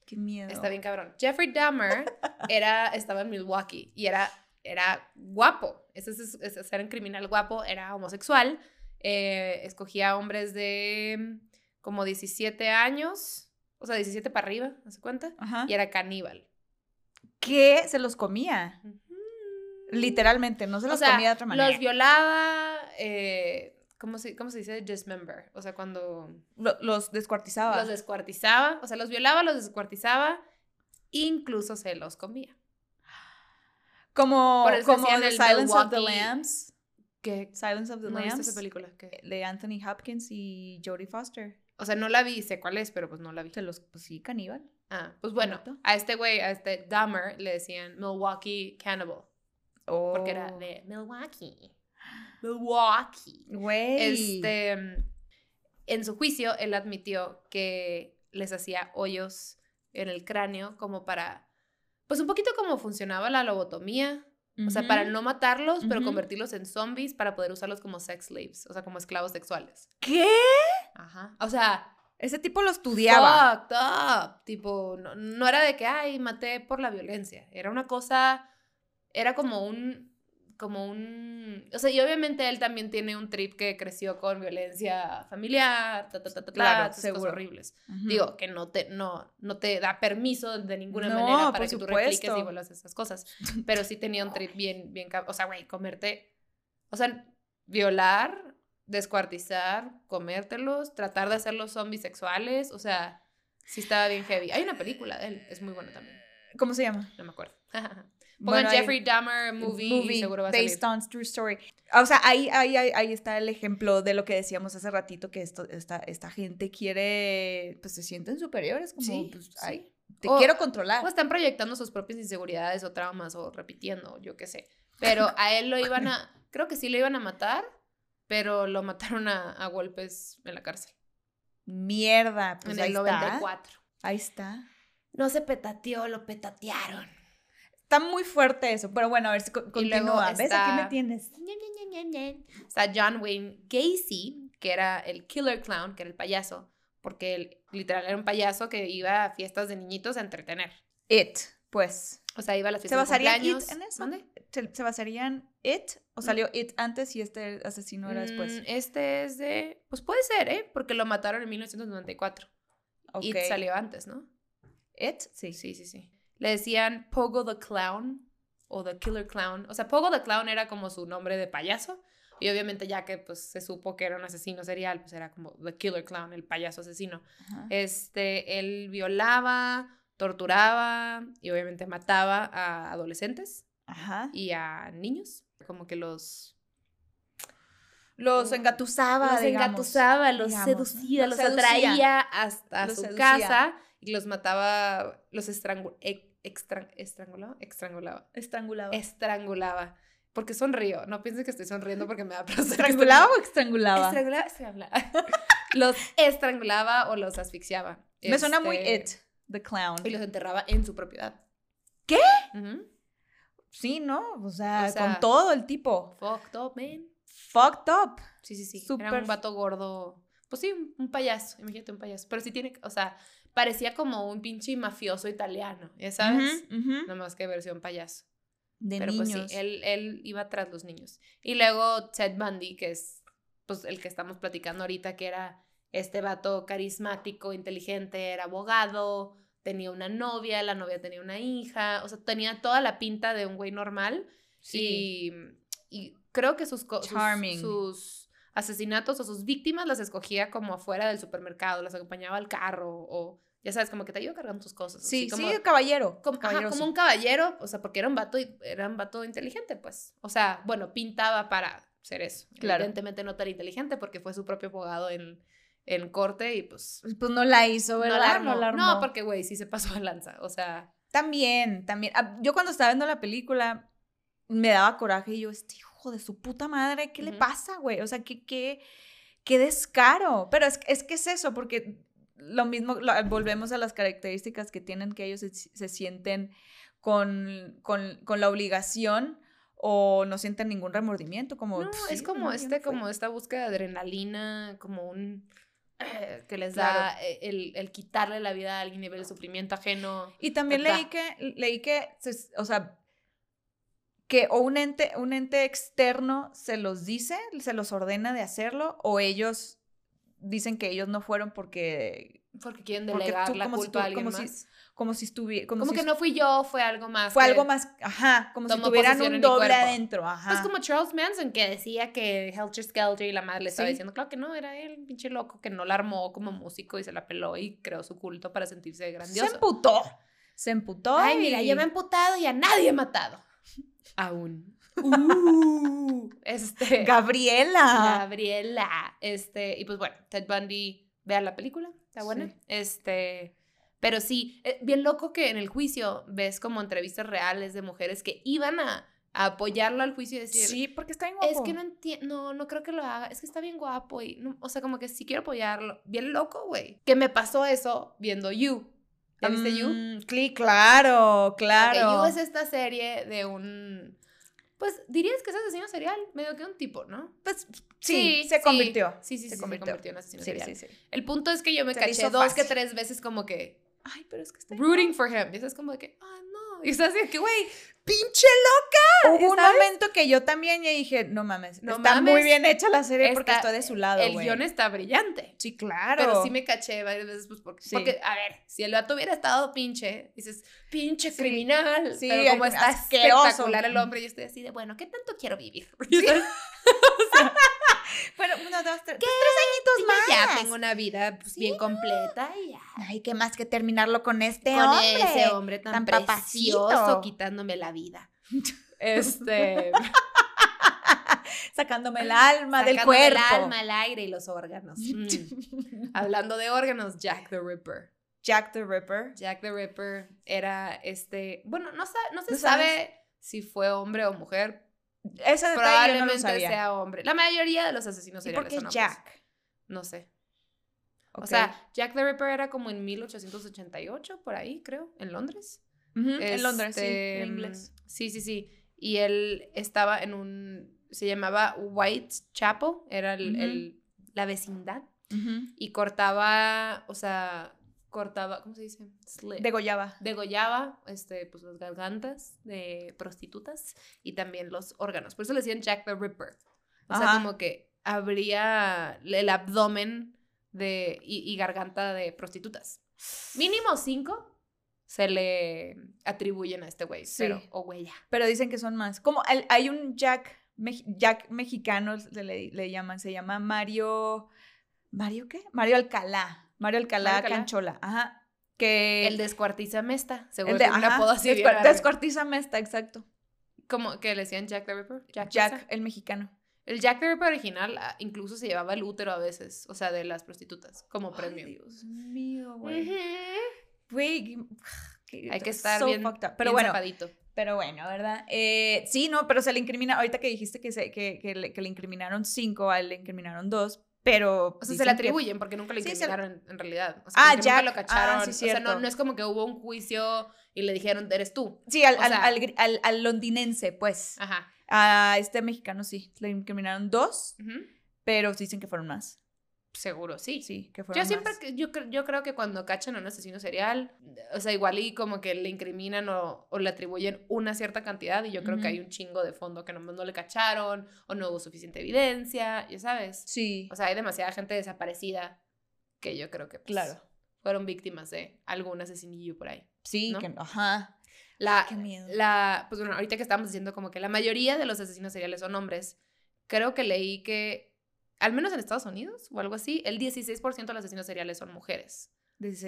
qué miedo.
Está bien cabrón. Jeffrey Dahmer [LAUGHS] era, estaba en Milwaukee y era, era guapo. Ese es, ese es- era un criminal guapo, era homosexual. eh, escogía hombres de mm, como 17 años, o sea, 17 para arriba, ¿no se cuenta?
Ajá.
Y era caníbal.
¿Qué? Se los comía. Literalmente, no se
O
los
sea,
comía de otra manera.
los violaba, eh, ¿cómo, se, ¿cómo se dice? Dismember. O sea, cuando
Lo- los descuartizaba.
los descuartizaba, o sea, los violaba, los descuartizaba, incluso se los comía.
Como, como The
el
Silence of the Lambs.
¿Qué?
Silence of the
¿No viste esa
Lambs.
película? ¿Qué?
De Anthony Hopkins y Jodie Foster.
O sea, no la vi, sé cuál es, pero pues no la vi.
Se los, pues sí, caníbal.
Ah, pues bueno, a este güey, a este Dahmer, le decían Milwaukee Cannibal. Porque era
Oh.
de Milwaukee. [GASPS] Milwaukee.
Güey.
Este, en su juicio, él admitió que les hacía hoyos en el cráneo como para, pues un poquito como funcionaba la lobotomía, o sea, para no matarlos, pero convertirlos en zombies para poder usarlos como sex slaves, o sea, como esclavos sexuales.
¿Qué?
Ajá. O sea,
Ese tipo lo estudiaba.
fucked up. Tipo, no, no era de que, ay, maté por la violencia. Era una cosa, era como un, como un, o sea, y obviamente él también tiene un trip que creció con violencia familiar, ta, ta, ta, ta, ta,
Claro, seguro.
cosas horribles.
Ujú.
Digo, que no te, no, no te da permiso de ninguna
No,
manera para que tú repliques y
supuesto.
vuelvas a esas cosas. Pero sí tenía un trip bien, bien, o sea, güey, comerte, o sea, violar, descuartizar, comértelos, tratar de hacerlos zombies sexuales, o sea, sí estaba bien heavy. Hay una película de él, es muy buena también,
¿Cómo se llama?
no me acuerdo. [LAUGHS] Pongan
Bueno,
Jeffrey Dahmer movie, y seguro va a salir.
based on true story. O sea, ahí, ahí, ahí, ahí está el ejemplo de lo que decíamos hace ratito, que esto, esta, esta gente quiere, pues se sienten superiores, como,
Sí,
pues,
sí.
ay, te
O-
quiero controlar.
O están proyectando sus propias inseguridades o traumas o repitiendo, yo qué sé. Pero a él lo iban a, creo que sí lo iban a matar, pero lo mataron a, a golpes en la cárcel.
Mierda, pues
en
ahí
el
está.
94.
Ahí está.
No se petateó, lo petatearon.
Está muy fuerte eso, pero bueno, a ver si continúa. ¿Ves?
está-
Aquí me tienes.
Está John Wayne Gacy, que era el killer clown, que era el payaso, porque él literal era un payaso que iba a fiestas de niñitos a entretener.
It, pues.
O sea, iba a las
¿Se
fiestas de
basaría It
cumpleaños.
en eso?
¿Mande?
¿Se, se basaría en It? ¿O salió It antes y este asesino era después?
Mm, este es de... Pues puede ser, ¿eh? Porque lo mataron en 1994.
Ok.
It salió antes, ¿no?
It, sí.
Sí, sí, sí. Le decían Pogo the Clown o The Killer Clown. O sea, Pogo the Clown era como su nombre de payaso. Y obviamente ya que pues se supo que era un asesino serial, pues era como The Killer Clown, el payaso asesino.
Ajá.
Este, él violaba, torturaba y obviamente mataba a adolescentes
Ajá.
y a niños. Como que los...
Los engatusaba,
los
digamos.
engatusaba, los seducía,
Los
los,
seducía.
atraía hasta
Los
su
seducía.
casa y los mataba, los estrangu- e- extra- estrangulaba, estrangulaba,
Estrangulaba.
estrangulaba. Porque sonrío, no piensen que estoy sonriendo porque me da placer.
¿Estrangulaba o [LAUGHS] estrangulaba?
Estrangulaba, estrangulaba. [LAUGHS] los estrangulaba o los asfixiaba.
Me suena muy
Este,
It, the clown.
Y los enterraba en su propiedad.
¿Qué?
Ujú.
Sí, ¿no? O sea,
O sea,
con todo el tipo.
Fucked up, man.
Fucked up.
Sí, sí, sí. Era
Súper-
un vato gordo. Pues sí, un, payaso. Imagínate un payaso. Pero sí tiene, o sea, parecía como un pinche mafioso italiano, ¿ya sabes? Nada más que versión payaso.
De
Pero
niños.
pues sí, él, él iba tras los niños. Y luego Ted Bundy, que es pues el que estamos platicando ahorita, que era este vato carismático, inteligente, era abogado, tenía una novia, la novia tenía una hija, o sea, tenía toda la pinta de un güey normal.
Sí.
Y, y creo que sus, sus- asesinatos o sus víctimas las escogía como afuera del supermercado, las acompañaba al carro o, ya sabes, como que te ayuda cargando tus cosas. así
Sí,
como,
sí, caballero.
como, ajá, como un caballero, o sea, porque era un vato, era un vato inteligente, pues. O sea, bueno, pintaba para ser eso.
Claro.
Evidentemente no tan inteligente porque fue su propio abogado en, en corte y pues...
Pues no la hizo,
No
¿verdad?
la armó.
No la armó.
No, porque, güey, sí se pasó de lanza. O sea,
También, también. Ah, Yo cuando estaba viendo la película me daba coraje y yo, este hijo de su puta madre, ¿qué le pasa, güey? O sea, qué, qué, qué descaro. Pero es, es que es eso, porque lo mismo, lo- volvemos a las características que tienen que ellos se, se sienten con, con, con la obligación o no sienten ningún remordimiento, como...
no,
"Pues
es como
no,
este,
no fui".
como esta búsqueda de adrenalina, como un... [CLEARS THROAT] que les
Claro.
da eh, el, el quitarle la vida a alguien y ver el sufrimiento ajeno.
Y también
da.
leí que, leí que, o sea, que o un ente, un ente externo se los dice, se los ordena de hacerlo, o ellos dicen que ellos no fueron porque,
Porque quieren
Porque
delegar
tú-
la
como si
culpa
tú-
a alguien
como si-
más.
como si estuviera, como,
Como,
si
que no fui yo, fue algo más.
fue algo más, ajá, como si tuvieran un doble adentro, ajá.
Pues como Charles Manson que decía que Helter Skelter y la madre le estaba
Sí.
diciendo, claro que no, era él, pinche loco que no la armó como músico y se la peló y creó su culto para sentirse
se
grandioso.
emputó, se emputó.
Ay, mira, yo me he emputado y a nadie he matado. [LAUGHS] Aún. [LAUGHS] Uh, este.
Gabriela.
Gabriela. Este, y pues bueno, Ted Bundy, vea la película, está buena.
Sí.
Este, pero sí, eh, bien loco que en el juicio ves como entrevistas reales de mujeres que iban a, a apoyarlo al juicio y decir,
Sí, porque está bien guapo.
es que no entiendo, no, no creo que lo haga, es que está bien guapo y, no- o sea, como que sí quiero apoyarlo. Bien loco, güey. Que me pasó eso viendo You. ¿Ya viste You?
Mm, claro, claro.
You es esta serie de un, pues dirías que es asesino serial, medio que un tipo, ¿no?
Pues sí, se convirtió.
Sí, sí, sí,
Se
se
convirtió.
convirtió en asesino serial. El punto es que yo me
Se
caché dos que tres veces como que
Ay, pero es que está
rooting for him. Y eso es como de que, ah, no. Y estás así de que, güey,
pinche loca. Hubo un momento que yo también ya dije, no mames,
No
está muy bien hecha la serie porque
Está-
estoy de su lado,
el guion está brillante.
Sí, claro.
Pero sí me caché varias veces, pues, porque,
Sí.
porque, a ver, si el vato hubiera estado pinche, dices, pinche
Sí.
criminal.
Sí,
pero como está
asqueroso.
espectacular el hombre, yo estoy así de, bueno, ¿qué tanto quiero vivir? [LAUGHS] [LAUGHS] [LAUGHS]
Bueno, uno, dos, tres.
¿Qué?
tres añitos más.
Ya tengo una vida pues, bien completa y ya.
Ay, qué más que terminarlo con este
con
hombre.
ese hombre tan,
tan
precioso
papacito.
quitándome la vida. [LAUGHS] Este, [LAUGHS]
Sacándome el alma del
sacándome
cuerpo.
el alma, el aire y los órganos. [LAUGHS] Mm. Hablando de órganos, Jack the Ripper.
Jack the Ripper.
Jack the Ripper era este, bueno, no, no se
¿No
sabe
sabes?
si fue hombre o mujer.
Ese detalle yo no
Probablemente
lo sabía.
sea hombre. La mayoría de los asesinos
¿Y por
seriales
qué
son hombres.
Jack?
No sé. O sea, Jack the Ripper era como en 1888, por ahí, creo, en Londres.
Ujú, en Londres, sí,
Este,
en inglés.
Sí, sí, sí. Y él estaba en un, se llamaba Whitechapel, era el,
Ujú.
el- la vecindad,
Ujú.
y cortaba, o sea, cortaba, ¿cómo se dice? Slit.
Degollaba.
degollaba este, pues, las gargantas de prostitutas y también los órganos. Por eso le decían Jack the Ripper. O sea,
Ajá.
como que abría el abdomen de, y, y garganta de prostitutas. Mínimo cinco se le atribuyen a este güey,
Sí.
pero, o güey, ya.
Pero dicen que son más. Como el- hay un Jack, Jack mexicano, le, le- le llaman, se llama Mario. ¿Mario qué? Mario Alcalá. Mario Alcalá,
Mario Alcalá.
Canchola. Ajá. Que.
El descuartiza mesta, seguro
el de-
tiene un
ajá,
apodo así bien
descuar-
largo.
descuartízame esta, exacto.
Como que le decían Jack the Ripper. Jack,
Jack, el mexicano.
El Jack the Ripper original ah, incluso se llevaba el útero a veces, o sea, de las prostitutas, como
Ay,
premio.
Dios mío, güey. Güey,
Hay que estar
so
bien,
fucked up. Pero
bien
bueno,
zapadito.
pero bueno, ¿verdad? Eh, sí, no, pero se le incrimina, ahorita que dijiste que, se, que, que le, que le incriminaron cinco, a él le incriminaron dos, pero...
O sea, se le atribuyen porque nunca le
Sí,
incriminaron en, realidad. O sea,
Ah, Jack.
lo cacharon.
Ah, sí,
o sea, no, es como que hubo un juicio y le dijeron, eres tú.
Sí, al, al,
sea-
al al- londinense, pues.
Ajá.
A este mexicano sí, le incriminaron dos, pero dicen que fueron más.
Seguro, sí.
Sí, que fueron
Yo siempre,
más.
yo, yo creo que cuando cachan a un asesino serial, o sea, igual y como que le incriminan o, o le atribuyen una cierta cantidad y yo creo que hay un chingo de fondo que nomás no le cacharon o no hubo suficiente evidencia, ya sabes.
Sí,
O sea, hay demasiada gente desaparecida que yo creo que pues,
claro.
fueron víctimas de algún asesinillo por ahí.
Sí,
¿no?
que ajá.
La,
Qué miedo.
la, pues bueno, ahorita que estamos diciendo como que la mayoría de los asesinos seriales son hombres, creo que leí que, al menos en Estados Unidos o algo así, el 16% de los asesinos seriales son mujeres.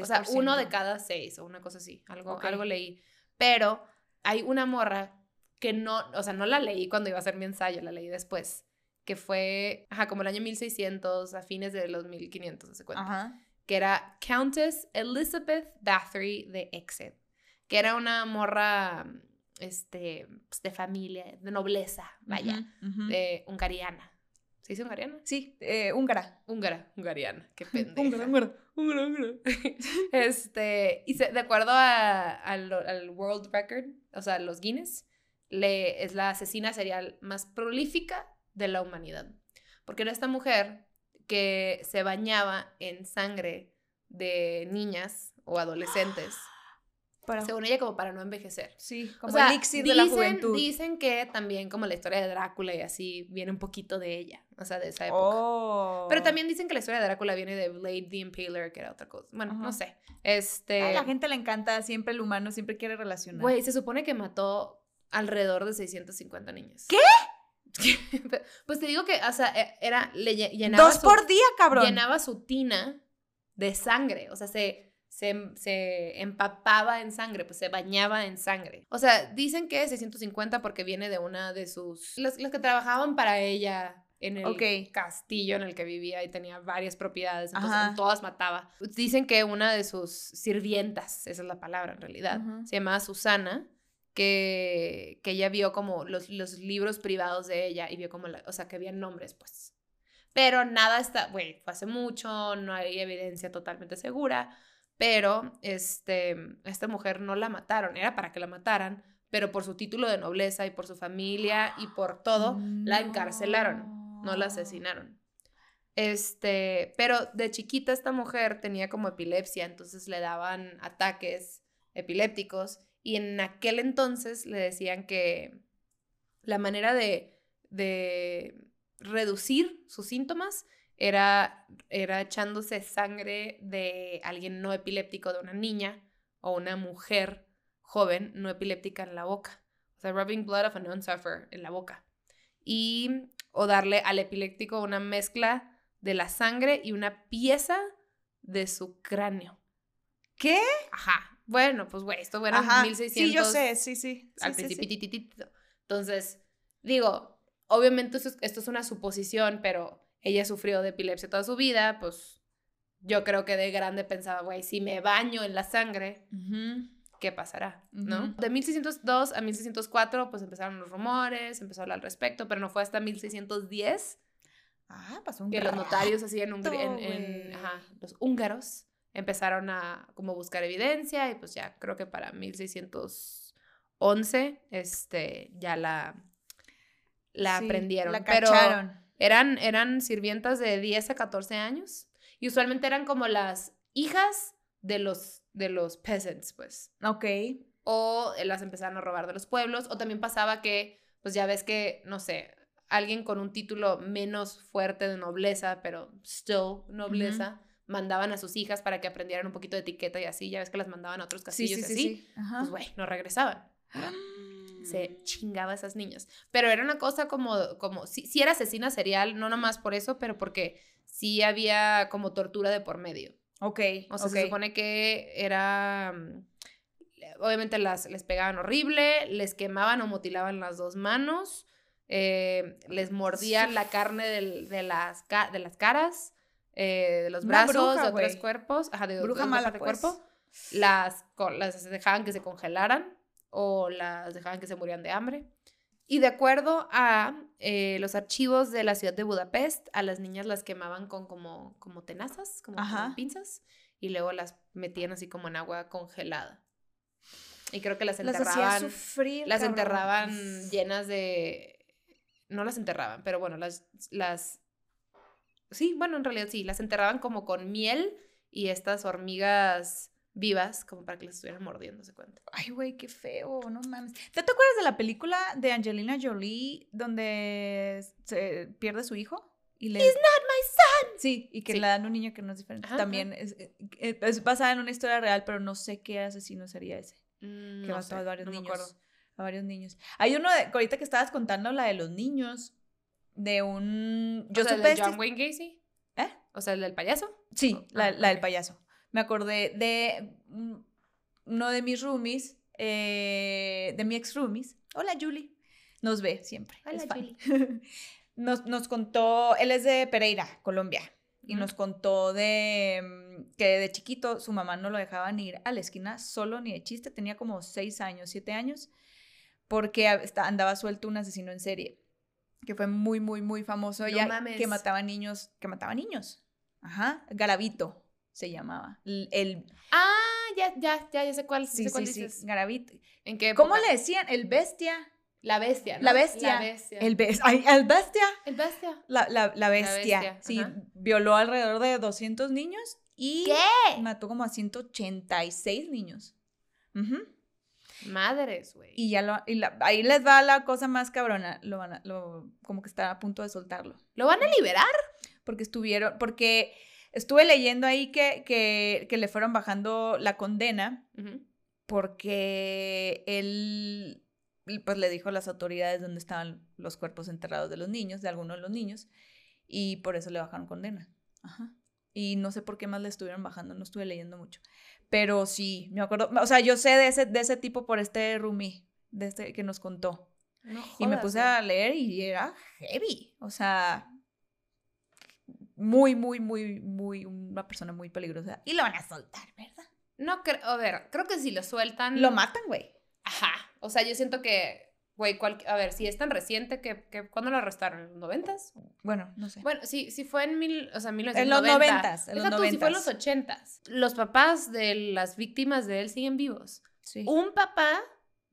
O sea, uno de
16%.
cada seis o una cosa así, algo,
Ok.
algo leí. Pero hay una morra que no, o sea, no la leí cuando iba a hacer mi ensayo, la leí después, que fue, ajá, como el año 1600, a fines de los 1500, se cuenta
Ajá.
que era Countess Elizabeth Bathory de Exeter, que era una morra este, pues, de familia, de nobleza, vaya,
Ujú, ujú.
de hungariana. ¿Se dice hungariana?
Sí, eh, húngara.
Húngara, hungariana, qué [LAUGHS] pendeja.
Húngara, húngara.
Húngara, húngara. [LAUGHS] este, y se- de acuerdo a- al, al World Record, o sea, los Guinness, le, es la asesina serial más prolífica de la humanidad. Porque era esta mujer que se bañaba en sangre de niñas o adolescentes, [GASPS] [GASPS] [GASPS]
Para-
según ella como para no envejecer.
sí,
O
como
sea,
elixir de la juventud.
Dicen que también como la historia de Drácula y así viene un poquito de ella, o sea, de esa época.
Oh.
Pero también dicen que la historia de Drácula viene de Blade the Impaler, que era otra cosa. Bueno,
Ajá.
no sé. Este.
A la gente le encanta, siempre el humano siempre quiere relacionar.
Güey, se supone que mató alrededor de 650 niñas.
¿Qué? [LAUGHS]
pues te digo que, o sea, e- era. Le lle- llenaba
Dos
su,
por día, cabrón.
Llenaba su tina de sangre. O sea, se. Se, se empapaba en sangre, pues se bañaba en sangre. O sea, dicen que 650 porque viene de una de sus... Los, los que trabajaban para ella en el castillo en el que vivía y tenía varias propiedades, entonces
Ajá.
todas mataba. Dicen que una de sus sirvientas, esa es la palabra en realidad, se llamaba Susana, que, que ella vio como los, los libros privados de ella y vio como, la- o sea, que había nombres, pues. Pero nada está, güey, fue hace mucho, no hay evidencia totalmente segura, pero este, a esta mujer no la mataron, era para que la mataran, pero por su título de nobleza y por su familia y por todo, la encarcelaron, no la asesinaron. Este, pero de chiquita esta mujer tenía como epilepsia, entonces le daban ataques epilépticos y en aquel entonces le decían que la manera de, de reducir sus síntomas era, era echándose sangre de alguien no epiléptico, de una niña o una mujer joven no epiléptica en la boca. O sea, rubbing blood of a non-sufferer en la boca. Y, o darle al epiléptico una mezcla de la sangre y una pieza de su cráneo.
¿Qué?
Ajá. Bueno, pues güey, esto era
Ajá.
1600
Sí, yo sé, sí, sí.
al
sí,
principio. Entonces, digo, obviamente esto es, esto es una suposición, pero ella sufrió de epilepsia toda su vida, pues yo creo que de grande pensaba, güey, si me baño en la sangre. ¿qué pasará? ¿No? De 1602 a 1604, pues empezaron los rumores, empezó a hablar al respecto, pero no fue hasta 1610
Ah, pasó un
que los notarios así en, Hungría- en- en- ajá, los húngaros empezaron a como buscar evidencia y pues ya creo que para 1611 este ya la la
Sí,
aprendieron
La
pero. Eran eran sirvientas de 10 a 14 años y usualmente eran como las hijas de los de los peasants pues
Ok.
o eh, las empezaron a robar de los pueblos, o también pasaba que, pues ya ves que, no sé, alguien con un título menos fuerte de nobleza, pero still nobleza, mandaban a sus hijas para que aprendieran un poquito de etiqueta y así, ya ves que las mandaban a otros castillos
sí,
y
sí,
así,
sí.
Pues güey, no regresaban.
Mm. [GASPS] [GASPS]
Se chingaba a esas niñas. Pero era una cosa como, como, sí, sí era asesina serial, no nomás por eso, pero porque sí había como tortura de por medio.
Ok.
O sea, se supone que era. mm, Obviamente las, les pegaban horrible, les quemaban o mutilaban las dos manos, eh, les mordían la carne del- de, las, ca- de las caras, eh, de los brazos,
bruja,
de otros cuerpos, ajá, de
Bruja
otras
mala, pues.
cuerpo. Las, las dejaban que se congelaran o las dejaban que se murieran de hambre. Y de acuerdo a eh, los archivos de la ciudad de Budapest, a las niñas las quemaban con como, como tenazas, como, pinzas, y luego las metían así como en agua congelada. Y creo que las
Las
enterraban,
hacía sufrir.
las enterraban llenas de... No las enterraban, pero bueno, las, las... Sí, bueno, en realidad sí, las enterraban como con miel y estas hormigas vivas, como para que las estuvieran mordiendo, se cuenta.
Ay, güey, qué feo, no mames. ¿Te, te acuerdas de la película de Angelina Jolie donde se pierde su hijo? Y le...
He's not my son.
Sí, y que
Sí.
le dan un niño que no es diferente.
Ajá,
También es, eh, es basada en una historia real, pero no sé qué asesino sería ese.
Mm,
Que
no
mató
sé,
a varios
no me
niños.
acuerdo.
A varios niños. Hay uno de, ahorita que estabas contando la de los niños, de un...
Yo o sea, de
este-
John Wayne Gacy.
¿Eh?
O sea, el del payaso.
Sí,
Oh,
la,
ah,
la del payaso. Me acordé de mm, uno de mis roomies, eh, de mi ex roomies. Hola, Julie. Nos ve siempre.
Hola. Julie. [LAUGHS]
nos, nos contó, él es de Pereira, Colombia, y nos contó de mm, que de chiquito su mamá no lo dejaban ir a la esquina solo ni de chiste, tenía como seis años, siete años, porque andaba suelto un asesino en serie, que fue muy, muy, muy famoso
No
ya,
mames.
que mataba niños, que mataba niños. Ajá, Garavito se llamaba. El, el-
Ah, ya, ya, ya, ya sé cuál,
sí,
sé cuál
sí, sí,
dices.
Garavito.
¿En qué
¿Cómo le decían? El bestia.
La bestia, ¿no?
La bestia.
La bestia.
El, ay, el bestia.
El bestia.
La, la, la bestia,
bestia,
sí,
ajá.
violó alrededor de 200 niños y
¿Qué?
mató como a 186 niños. Ujú.
Madres, güey.
Y ya lo, y la- ahí les va la cosa más cabrona, lo van a- lo, como que está a punto de soltarlo.
¿Lo van a liberar?
Porque estuvieron, porque estuve leyendo ahí que, que, que le fueron bajando la condena porque él pues le dijo a las autoridades dónde estaban los cuerpos enterrados de los niños, de algunos de los niños, y por eso le bajaron condena. Ajá. Y no sé por qué más le estuvieron bajando, no estuve leyendo mucho. Pero sí, me acuerdo, o sea, yo sé de ese, de ese tipo por este Rumi, de este que nos contó.
No
Y me puse
güey.
a leer y era heavy. O sea, muy, muy, muy, muy, una persona muy peligrosa. Y lo van a soltar, ¿verdad?
No creo, a ver, creo que si lo sueltan.
Lo matan, güey.
Ajá. O sea, yo siento que, güey, cual- a ver, si es tan reciente que, que ¿cuándo lo arrestaron? ¿En los noventas?
Bueno, no sé.
Bueno, sí, sí fue en mil, o sea,
en los
1990.
noventas, en los
Deja tú, si fue en
noventas.
los ochentas. Los papás de las víctimas de él siguen vivos.
Sí.
Un papá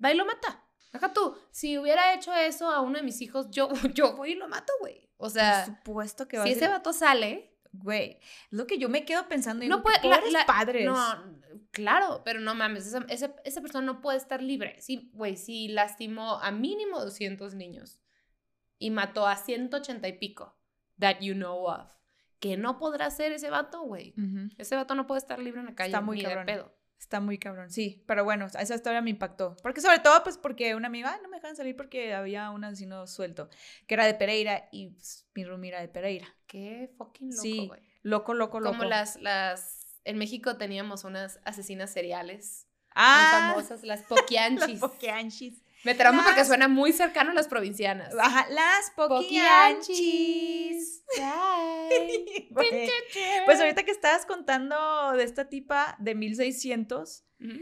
va y lo mata. Deja tú, si hubiera hecho eso a uno de mis hijos, yo, [LAUGHS] yo voy y lo mato, güey. O
Por
sea,
supuesto que va
si
a
ese vato sale,
Güey, es lo que yo me quedo pensando. Y
no
digo,
puede. la- la-
padres.
No, claro, pero no mames, esa, esa, esa persona no puede estar libre. Sí, güey, si lastimó a mínimo 200 niños y mató a 180 y pico, that you know of, que no podrá ser ese vato, güey.
Ujú.
Ese vato no puede estar libre en la calle
Está muy
ni
cabrón.
de pedo.
Está muy cabrón, sí. Pero bueno, esa historia me impactó. Porque sobre todo, pues porque una amiga, "Ay, no me dejan salir porque había un asesino suelto, que era de Pereira y pues, mi roomie era de Pereira.
Qué fucking loco,
Sí. Loco, loco, loco.
Como las, las, en México teníamos unas asesinas seriales muy
ah,
famosas, las [LAUGHS]
las
poquianchis. Me trauma porque suena muy cercano a las provincianas.
Ajá, las poquianchis. [LAUGHS] Pues ahorita que estabas contando de esta tipa de 1600,
Ujú.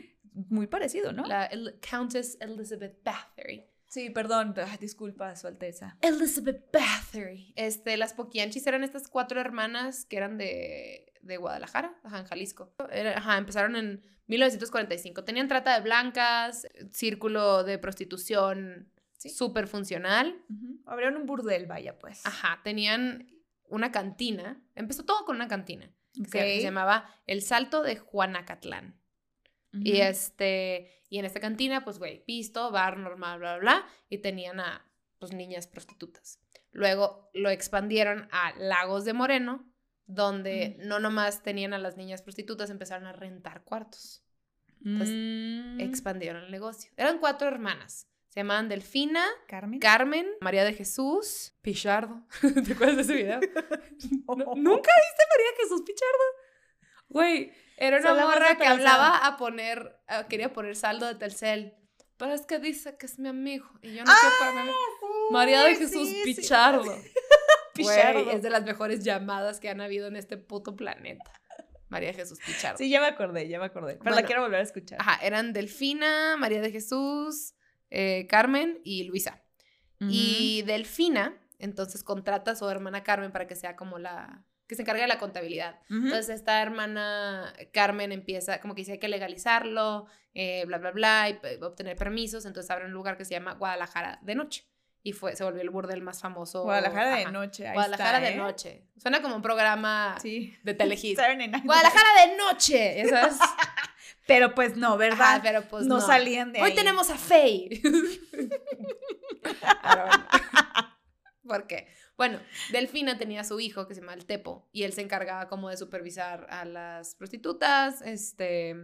muy parecido, ¿no?
La El- Countess Elizabeth Bathory.
Sí, perdón, disculpa, Su Alteza.
Elizabeth Bathory. Este, las Poquianchis eran estas cuatro hermanas que eran de, de Guadalajara, ajá, en Jalisco. Era- ajá, empezaron en 1945. Tenían trata de blancas, círculo de prostitución
Sí.
súper funcional.
Ujú. Abrieron un burdel, vaya, pues.
Ajá, tenían una cantina. Empezó todo con una cantina. que se- que
Ok.
se llamaba El Salto de Juanacatlán. Y este, y en esta cantina, pues, güey, pisto, bar normal, bla, bla, bla, y tenían a, pues, niñas prostitutas. Luego lo expandieron a Lagos de Moreno, donde no nomás tenían a las niñas prostitutas, empezaron a rentar cuartos. Pues,
Mm.
Expandieron el negocio. Eran cuatro hermanas. Se llamaban Delfina,
Carmen.
Carmen, María de Jesús, Pichardo. [LAUGHS] ¿Te acuerdas de ese video? [LAUGHS]
Oh.
No- ¿Nunca viste María Jesús Pichardo? Güey, era una morra que hablaba a poner, a- quería poner saldo de Telcel. Pero es que dice que es mi amigo y yo no quiero para mi amigo. María de Jesús
sí, sí.
Pichardo. [LAUGHS]
Pichardo.
Güey, es de las mejores llamadas que han habido en este puto planeta. María de Jesús Pichardo.
Sí, ya me acordé, ya me acordé. Pero la quiero volver a escuchar.
Ajá, eran Delfina, María de Jesús, eh, Carmen y Luisa. Y Delfina, entonces contrata a su hermana Carmen para que sea como la que se encargue de la contabilidad. Entonces esta hermana Carmen empieza, como que dice hay que legalizarlo, eh, bla, bla, bla, y p- obtener permisos. Entonces abre un lugar que se llama Guadalajara de Noche. Y fue, se volvió el burdel más famoso.
Guadalajara de noche. ahí
Guadalajara
está,
de
¿eh?
Noche. Suena como un programa
Sí.
de Telehit. [LAUGHS] Guadalajara de Noche. sabes. [LAUGHS]
Pero pues no, ¿verdad?
Ajá, pero pues
no,
no.
salían de
Hoy
ahí.
tenemos a Faye. [LAUGHS] Bueno. ¿Por qué? Bueno, Delfina tenía a su hijo que se llama el Tepo y él se encargaba como de supervisar a las prostitutas, este,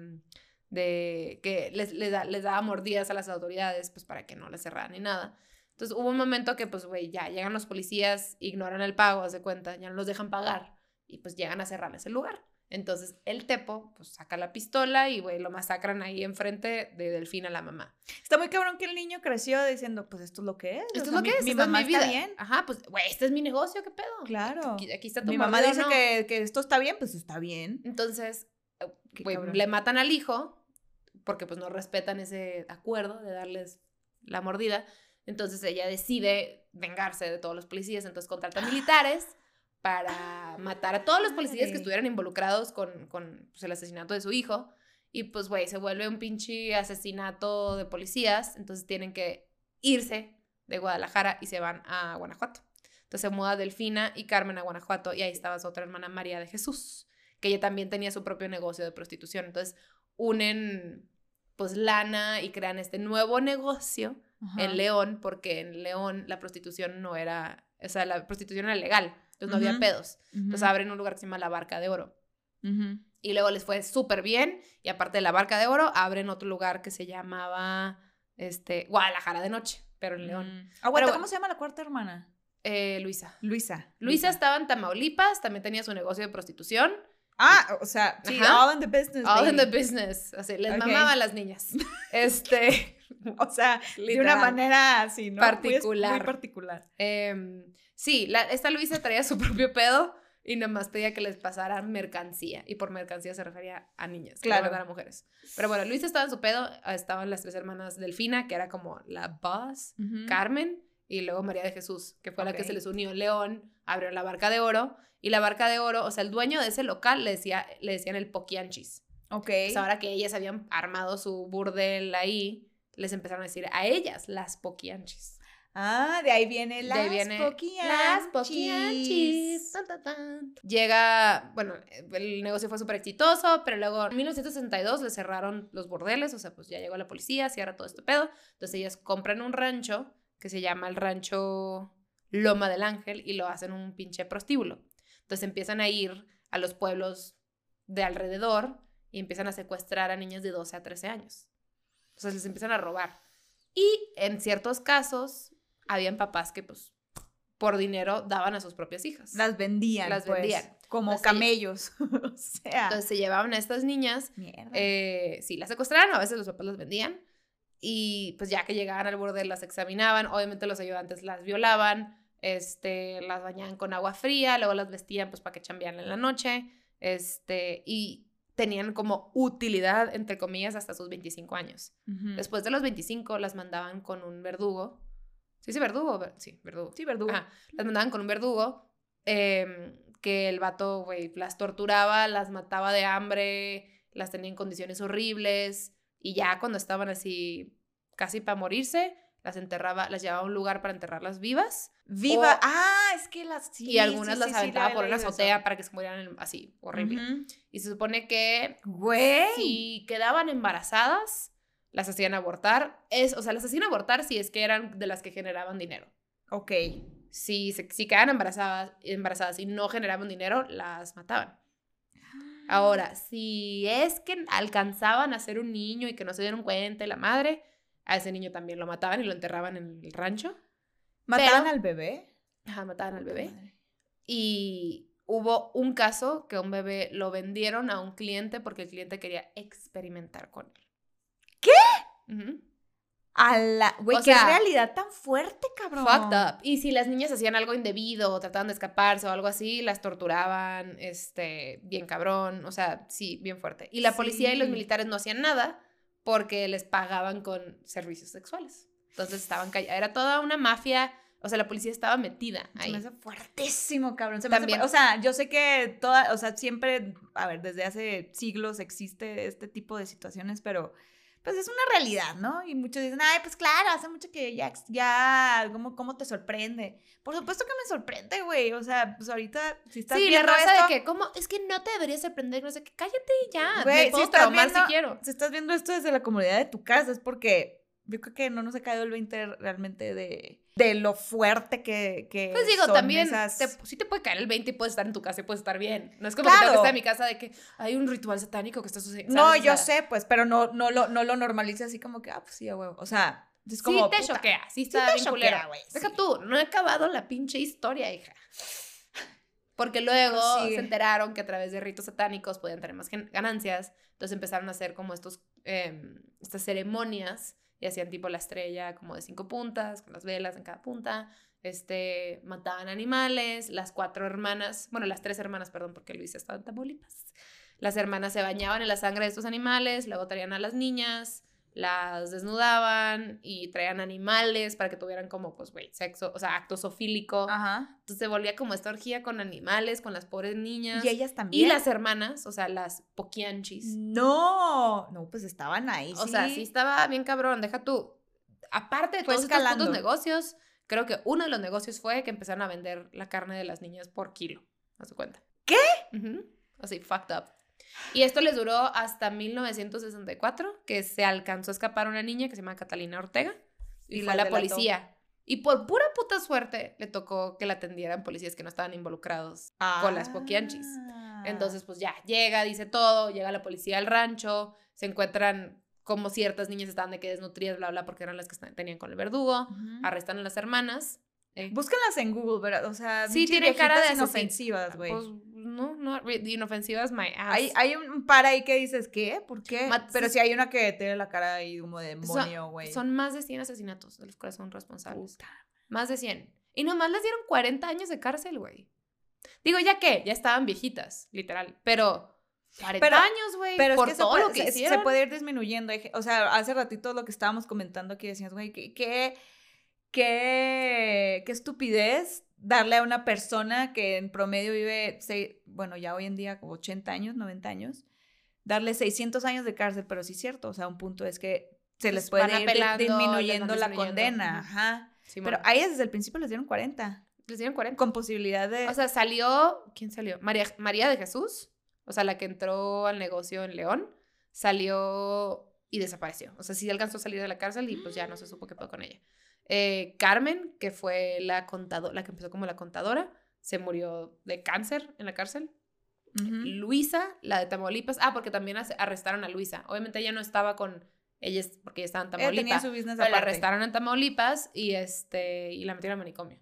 de que les, les, da- les daba mordidas a las autoridades, pues para que no les cerraran ni nada. Entonces hubo un momento que, pues, güey, ya llegan los policías, ignoran el pago, haz de cuenta, ya no los dejan pagar y pues llegan a cerrarles el lugar. Entonces el Tepo, pues, saca la pistola y, güey, lo masacran ahí enfrente de Delfina, la mamá.
Está muy cabrón que el niño creció diciendo, pues esto es lo que es.
Esto
o
es lo
mi,
que es,
Mi
esta es
mamá
mi vida.
está bien.
Ajá, pues, güey, este es mi negocio, ¿qué pedo?
Claro.
Aquí, aquí está tu
Mi mamá dice
¿no?
que, que esto está bien, pues está bien.
Entonces, güey, le matan al hijo porque pues no respetan ese acuerdo de darles la mordida. Entonces ella decide vengarse de todos los policías, entonces contrata militares para [GASPS] matar a todos los policías que estuvieran involucrados con, con pues, el asesinato de su hijo. Y pues, güey, se vuelve un pinche asesinato de policías, entonces tienen que irse de Guadalajara y se van a Guanajuato. Entonces se muda Delfina y Carmen a Guanajuato y ahí estaba su otra hermana María de Jesús, que ella también tenía su propio negocio de prostitución. Entonces unen pues lana y crean este nuevo negocio
Ajá.
en León, porque en León la prostitución no era, o sea, la prostitución era legal, entonces no había pedos.
Ujú.
Entonces abren un lugar que se llama La Barca de Oro. Y luego les fue súper bien. Y aparte de la Barca de Oro, abren otro lugar que se llamaba este, Guadalajara de Noche, pero en León.
Mm. Aguanta,
Pero
¿cómo se llama la cuarta hermana?
Eh, Luisa.
Luisa.
Luisa estaba en Tamaulipas, también tenía su negocio de prostitución.
Ah, o sea, sí, all in the business.
All in the
baby.
business. Así, les
Ok.
mamaba a las niñas. [LAUGHS] Este, [LAUGHS]
O sea, de una
literal.
manera así, ¿no? Muy
Particular.
Muy particular.
Em, sí, la- esta Luisa traía su [LAUGHS] propio pedo y nomás pedía que les pasaran mercancía. Y por mercancía se refería a niñas,
Claro.
a mujeres. Pero bueno, Luisa estaba en su pedo, ah, estaban las tres hermanas Delfina, que era como la boss,
Ujú.
Carmen, y luego María de Jesús, que fue la que se les unió León, abrió la barca de oro. Y la barca de oro, o sea, el dueño de ese local le, decía, le decían el Poquianchis.
Ok.
Pues ahora que ellas habían armado su burdel ahí, les empezaron a decir a ellas las Poquianchis.
Ah, de ahí viene
De
las
ahí viene Las
poquianchis.
Poquianchis. Tan, tan, tan. Llega, bueno, el negocio fue súper exitoso, pero luego en 1962 le cerraron los bordeles, o sea, pues ya llegó la policía, cierra todo este pedo. Entonces ellas compran un rancho que se llama el rancho Loma del Ángel y lo hacen un pinche prostíbulo. Entonces empiezan a ir a los pueblos de alrededor y empiezan a secuestrar a niñas de 12 a 13 años. Entonces les empiezan a robar. Y en ciertos casos, habían papás que, pues, por dinero daban a sus propias hijas.
Las vendían.
Las
pues,
vendían.
Como camellos. [LAUGHS] o sea.
Entonces se llevaban a estas niñas,
mierda.
eh, sí, las secuestraron, a veces los papás las vendían. Y pues ya que llegaban al bordel las examinaban, obviamente los ayudantes las violaban, este, las bañaban con agua fría, luego las vestían pues para que chambearan en la noche, este, y tenían como utilidad, entre comillas, hasta sus 25 años. Después de los 25 las mandaban con un verdugo. ¿Sí, sí, verdugo? Ver- Sí, verdugo.
Sí, verdugo.
Ajá, las mandaban con un verdugo em, que el vato, güey, las torturaba, las mataba de hambre, las tenía en condiciones horribles y ya cuando estaban así casi para morirse, las enterraba, las llevaba a un lugar para enterrarlas vivas
Viva.
o-
ah, es que las. sí,
y algunas
sí,
las
sí,
aventaba por una
eso.
azotea para que se murieran así, horrible. Y se supone que
Güey.
si quedaban embarazadas, las hacían abortar. Es, o sea, las hacían abortar si es que eran de las que generaban dinero.
Ok.
Si, se, si quedaban embarazadas, embarazadas y no generaban dinero, las mataban. Ahora, si es que alcanzaban a ser un niño y que no se dieron cuenta la madre, a ese niño también lo mataban y lo enterraban en el rancho.
¿Mataban
pero-
al bebé?
Ajá, mataban al bebé.
Madre.
Y hubo un caso que un bebé lo vendieron a un cliente porque el cliente quería experimentar con él. ¿Qué?
A la. Güey, qué
sea,
realidad tan fuerte, cabrón.
Fucked up. Y si las niñas hacían algo indebido o trataban de escaparse o algo así, las torturaban, este, bien cabrón, o sea, sí, bien fuerte. Y la policía y los militares no hacían nada porque les pagaban con servicios sexuales. Entonces estaban callados. Era toda una mafia, o sea, la policía estaba metida
Se
ahí.
me hace fuertísimo, cabrón. Se me hace
También.
o sea, yo sé que toda, o sea, siempre, a ver, desde hace siglos existe este tipo de situaciones, pero pues es una realidad, ¿no? Y muchos dicen, ay, pues claro, hace mucho que ya, ya, ¿cómo, cómo te sorprende? Por supuesto que me sorprende, güey. O sea, pues ahorita, si estás
Sí, la
viendo
raza
esto,
de que, ¿cómo? Es que no te deberías sorprender, no sé qué. Cállate y ya.
Güey,
me puedo
si
traumar
viendo-
si quiero.
si estás viendo esto desde la comodidad de tu casa, es porque yo creo que no nos ha caído el 20 realmente de, de lo fuerte que, que
Pues digo,
son
también
esas-
te- sí te puede caer el 20 y puedes estar en tu casa y puedes estar bien. No es como
Claro.
que tengo que estar en mi casa de que hay un ritual satánico que está sucediendo.
No, yo sé, pues, pero no, no, lo, no lo normalice así como que, ah, pues sí, a huevo. O sea, es como.
sí te
puta,
choquea, sí
sí te
bien
güey,
Deja
sí.
tú, no he acabado la pinche historia, hija. Porque luego se enteraron que a través de ritos satánicos podían tener más ganancias. Entonces empezaron a hacer como estos, em, estas ceremonias y hacían tipo la estrella como de cinco puntas, con las velas en cada punta. Este, mataban animales, las cuatro hermanas, bueno, las tres hermanas, perdón, porque Luisa estaba en Tamaulipas. Las hermanas se bañaban en la sangre de estos animales, luego traían a las niñas, las desnudaban y traían animales para que tuvieran como, pues, güey, sexo, o sea, acto zoofílico.
Ajá.
Entonces se volvía como esta orgía con animales, con las pobres niñas.
Y ellas
Y
también.
las hermanas, o sea, las poquianchis.
No, no, pues estaban ahí.
O sea, sí estaba bien cabrón, deja tú. Aparte de
Fue
todos
escalando.
negocios, creo que uno de los negocios fue que empezaron a vender la carne de las niñas por kilo. ¿A su cuenta?
¿Qué?
Así, fucked up. Y esto les duró hasta 1964, que se alcanzó a escapar una niña que se llama Catalina Ortega. Y,
Y
fue
la
a la policía. Y por pura puta suerte le tocó que la atendieran policías que no estaban involucrados con las poquianchis.
Ah.
Entonces, pues ya, llega, dice todo, llega la policía al rancho, se encuentran como ciertas niñas estaban de que desnutridas, bla, bla, porque eran las que tenían con el verdugo, arrestan a las hermanas, Eh.
En Google, ¿verdad? O sea,
Sí,
pinches
tiene cara de
inofensivas, güey.
Pues no, no, inofensivas my ass.
Hay, hay un par ahí que dices, ¿qué? ¿Por qué? Pero
sí.
hay una que tiene la cara ahí como de demonio, güey.
Son más de 100 asesinatos de los cuales son responsables.
Puta.
Más de 100. Y nomás les dieron 40 años de cárcel, güey. Digo, ya que, ya estaban viejitas, literal. Pero 40
Pero-
años, güey,
Pero
por
es que
todo
puede,
lo que
se-
hicieron.
se puede ir disminuyendo. O sea, hace ratito lo que estábamos comentando aquí decías, güey, ¿qué, qué, qué, qué estupidez darle a una persona que en promedio vive, bueno, ya hoy en día como 80 años, 90 años, darle 600 años de cárcel, pero sí es cierto, o sea, un punto es que se les
Pues
puede ir
apelando,
disminuyendo la condena, ajá.
Sí,
Pero a ellas desde el principio les dieron 40,
les dieron 40.
con posibilidad de...
O sea, salió. ¿Quién salió? María, María de Jesús. O sea, la que entró al negocio en León. Salió y desapareció. O sea, sí alcanzó a salir de la cárcel y pues ya no se supo qué pasó con ella. Eh, Carmen, que fue la contadora, la que empezó como la contadora, se murió de cáncer en la cárcel. Luisa, la de Tamaulipas. Ah, porque también arrestaron a Luisa. Obviamente ella no estaba con ellas porque ella estaba en
Ella tenía
Tamaulipas.
su business
Pero la arrestaron en Tamaulipas y este y la metieron al manicomio.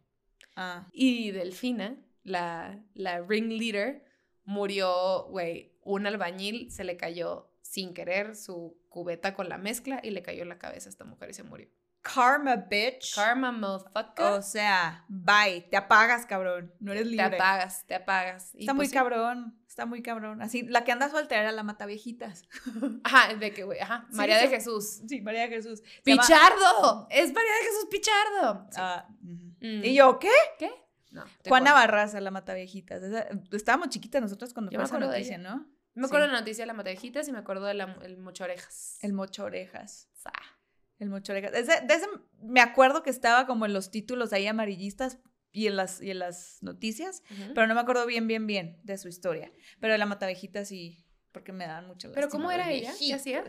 Ah.
Y Delfina, la, la ringleader, murió, güey, un albañil se le cayó sin querer su cubeta con la mezcla y le cayó en la cabeza a esta mujer y se murió.
Karma, bitch.
Karma, motherfucker.
O sea, bye, te apagas, cabrón. No eres
te
libre.
apagas, te apagas. Y
Está
pues
muy
sí.
cabrón, está muy cabrón. Así, la que anda suelta era la mata viejitas. [LAUGHS]
Ajá, de que, güey, ajá.
Sí,
María de. Jesús.
Sí, María Jesús. Se llama-
¡Pichardo! Es María de Jesús Pichardo.
Ah.
Mm.
Y yo, ¿qué?
¿Qué? No. te
Juana. Barraza, la mata viejitas. Esa- estábamos chiquitas nosotros cuando fue esa
de
noticia. ¿no?
Me acuerdo
Sí.
de la noticia de la Matavejitas y me acuerdo del el Mocho Orejas.
El mocho orejas.
Sa.
El mocho orejas. Ese- de ese me acuerdo que estaba como en los títulos ahí amarillistas y en las, y en las noticias, pero no me acuerdo bien, bien, bien de su historia. Pero de la matavejita sí, porque me daban mucho
¿Pero cómo era ella? ¿Qué hacía?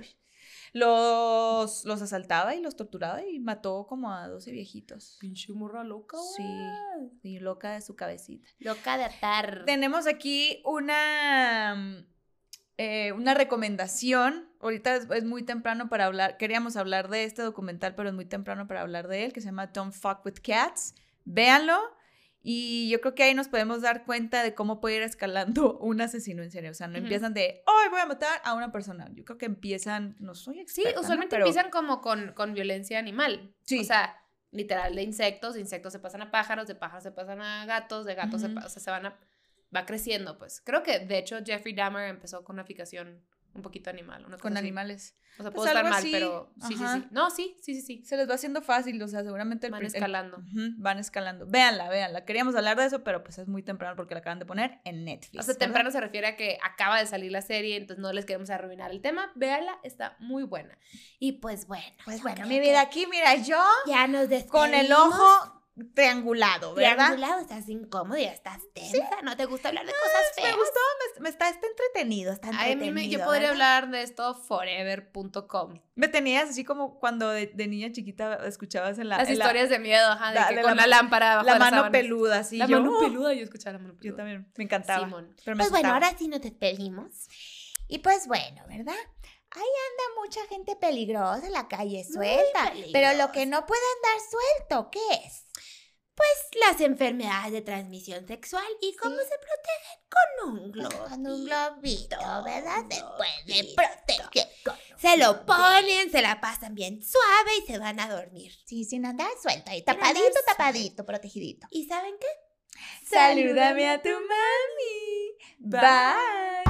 Los, los asaltaba y los torturaba y mató como a 12 viejitos.
Pinche morra loca,
Sí. Y loca de su cabecita.
Loca de atar.
Tenemos aquí una, mm, eh, una recomendación. Ahorita es, es muy temprano para hablar. Queríamos hablar de este documental, pero es muy temprano para hablar de él, que se llama Don't Fuck with Cats. Véanlo. Y yo creo que ahí nos podemos dar cuenta de cómo puede ir escalando [LAUGHS] un asesino en serie. O sea, no
Ujú.
empiezan de, hoy voy a matar a una persona. Yo creo que empiezan, no soy
Sí,
experta, ¿no?
usualmente
Pero-
empiezan como con, con violencia animal.
Sí.
O sea, literal de insectos, de insectos se pasan a pájaros, de pájaros se pasan a gatos, de gatos se,
Ujú.
pa- o sea, se van a... Va creciendo, pues. Creo que, de hecho, Jeffrey Dahmer empezó con una ficación un poquito animal. Una cosa
con
así.
animales.
O sea,
Pues
puedo estar mal,
así,
pero sí,
ajá.
sí, sí. No, sí, sí, sí, sí.
Se les va haciendo fácil, o sea, seguramente el
Van
el-
escalando.
Van escalando. Véanla, véanla. Queríamos hablar de eso, pero pues es muy temprano porque la acaban de poner en Netflix.
O sea, temprano se refiere a que acaba de salir la serie, entonces no les queremos arruinar el tema. Véanla, está muy buena. Y pues bueno.
Pues bueno, mi vida,
aquí, mira, yo
ya nos despedimos.
con el ojo triangulado, ¿verdad?
triangulado, estás incómodo, ya estás tensa, no te gusta hablar de cosas
Me
feas.
gustó, me, me está, está entretenido, está
Ay, a
entretenido.
mí me- yo podría
¿verdad?
hablar de esto forever.com.
Me tenías así como cuando de, de niña chiquita escuchabas en la,
Las
en la-
historias de miedo, ajá, de
la-
que
de
con
la-
la, lámpara
la mano peluda, así.
La
yo,
mano peluda, yo escuchaba la mano peluda.
Yo también, me encantaba.
Simón.
Pero me
Pues bueno, ahora sí nos despedimos. Y pues bueno, ¿verdad? Ahí anda mucha gente peligrosa en la calle suelta. Pero lo que no puede andar suelto, ¿qué es? Pues las enfermedades de transmisión sexual y cómo se protegen con un globito.
Con un globito, ¿verdad? Se puede
globito.
proteger con un
Se lo ponen, se la pasan bien suave y se van a dormir.
Sí, sin andar.
Sin andar
Tapadito,
suelto.
tapadito, protegidito.
¿Y saben qué?
Salúdame a tu mami. Bye.